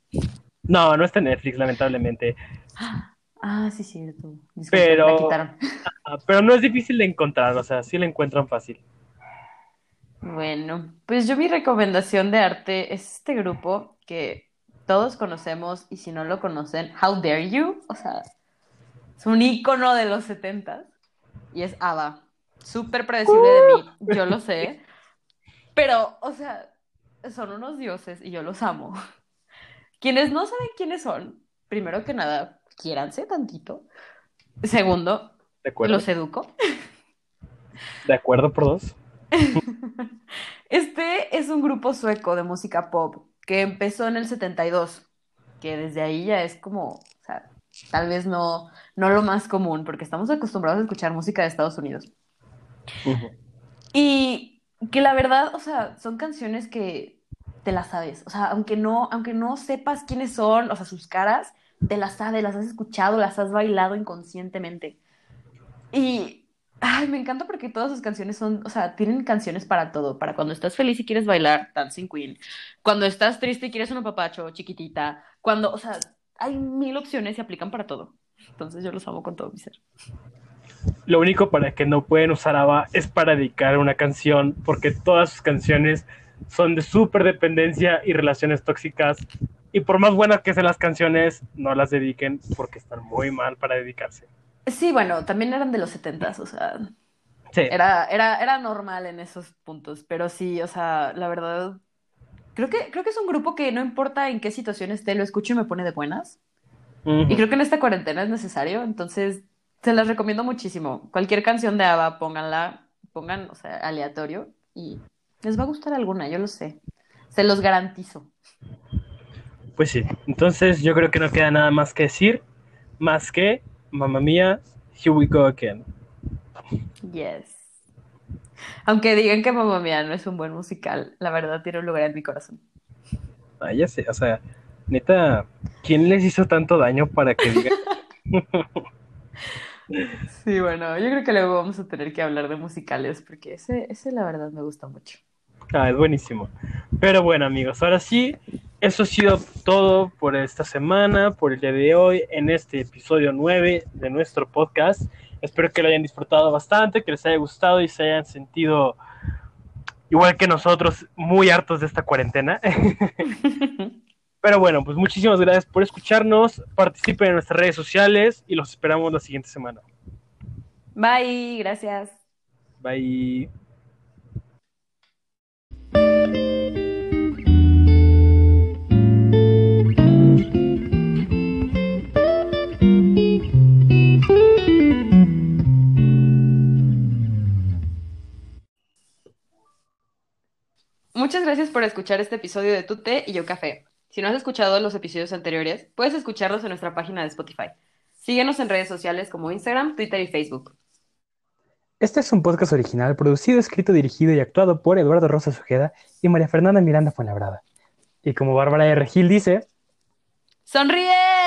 No, no está en Netflix, lamentablemente. Ah, sí, cierto. pero, pero no es difícil de encontrar, o sea, sí la encuentran fácil. Bueno, pues yo mi recomendación de arte es este grupo que todos conocemos y si no lo conocen, How Dare You, o sea, es un ícono de los 70 y es ABBA. Súper predecible de mí, uh. yo lo sé, pero, o sea, son unos dioses y yo los amo. Quienes no saben quiénes son, primero que nada, quiéranse tantito. Segundo, los educo. De acuerdo por dos. Este es un grupo sueco de música pop que empezó en el 72, que desde ahí ya es como, o sea, tal vez no, no lo más común, porque estamos acostumbrados a escuchar música de Estados Unidos. Y que la verdad, o sea, son canciones que te las sabes, o sea, aunque no, aunque no sepas quiénes son, o sea, sus caras, te las sabes, las has escuchado, las has bailado inconscientemente. Y Ay, me encanta porque todas sus canciones son, o sea, tienen canciones para todo, para cuando estás feliz y quieres bailar, Dancing Queen, cuando estás triste y quieres un papacho, chiquitita, cuando, o sea, hay mil opciones y aplican para todo. Entonces yo los amo con todo mi ser. Lo único para que no pueden usar ABBA es para dedicar una canción, porque todas sus canciones son de súper dependencia y relaciones tóxicas. Y por más buenas que sean las canciones, no las dediquen porque están muy mal para dedicarse. Sí, bueno, también eran de los setentas, o sea, Sí. era, era, era normal en esos puntos, pero sí, o sea, la verdad, creo que, creo que es un grupo que no importa en qué situación esté, lo escucho y me pone de buenas. Ujú. Y creo que en esta cuarentena es necesario, entonces se las recomiendo muchísimo. Cualquier canción de ABBA, pónganla, pongan, o sea, aleatorio y les va a gustar alguna, yo lo sé. Se los garantizo. Pues sí. Entonces yo creo que no queda nada más que decir, más que, mamá mía, here we go again. Yes. Aunque digan que Mamma Mía no es un buen musical, la verdad tiene un lugar en mi corazón. Ah, ya sé, o sea, neta, ¿quién les hizo tanto daño para que digan? Sí, bueno, yo creo que luego vamos a tener que hablar de musicales porque ese, ese la verdad me gusta mucho. Ah, es buenísimo. Pero bueno, amigos, ahora sí, eso ha sido todo por esta semana, por el día de hoy, en este episodio 9 de nuestro podcast. Espero que lo hayan disfrutado bastante, que les haya gustado y se hayan sentido, igual que nosotros, muy hartos de esta cuarentena. Pero bueno, pues muchísimas gracias por escucharnos, participen en nuestras redes sociales y los esperamos la siguiente semana. Bye, gracias. Bye. Muchas gracias por escuchar este episodio de Tu Té y Yo Café. Si no has escuchado los episodios anteriores, puedes escucharlos en nuestra página de Spotify. Síguenos en redes sociales como Instagram, Twitter y Facebook. Este es un podcast original producido, escrito, dirigido y actuado por Eduardo Rosa Ojeda y María Fernanda Miranda Fuenlabrada. Y como Bárbara R. Gil dice, ¡Sonríe!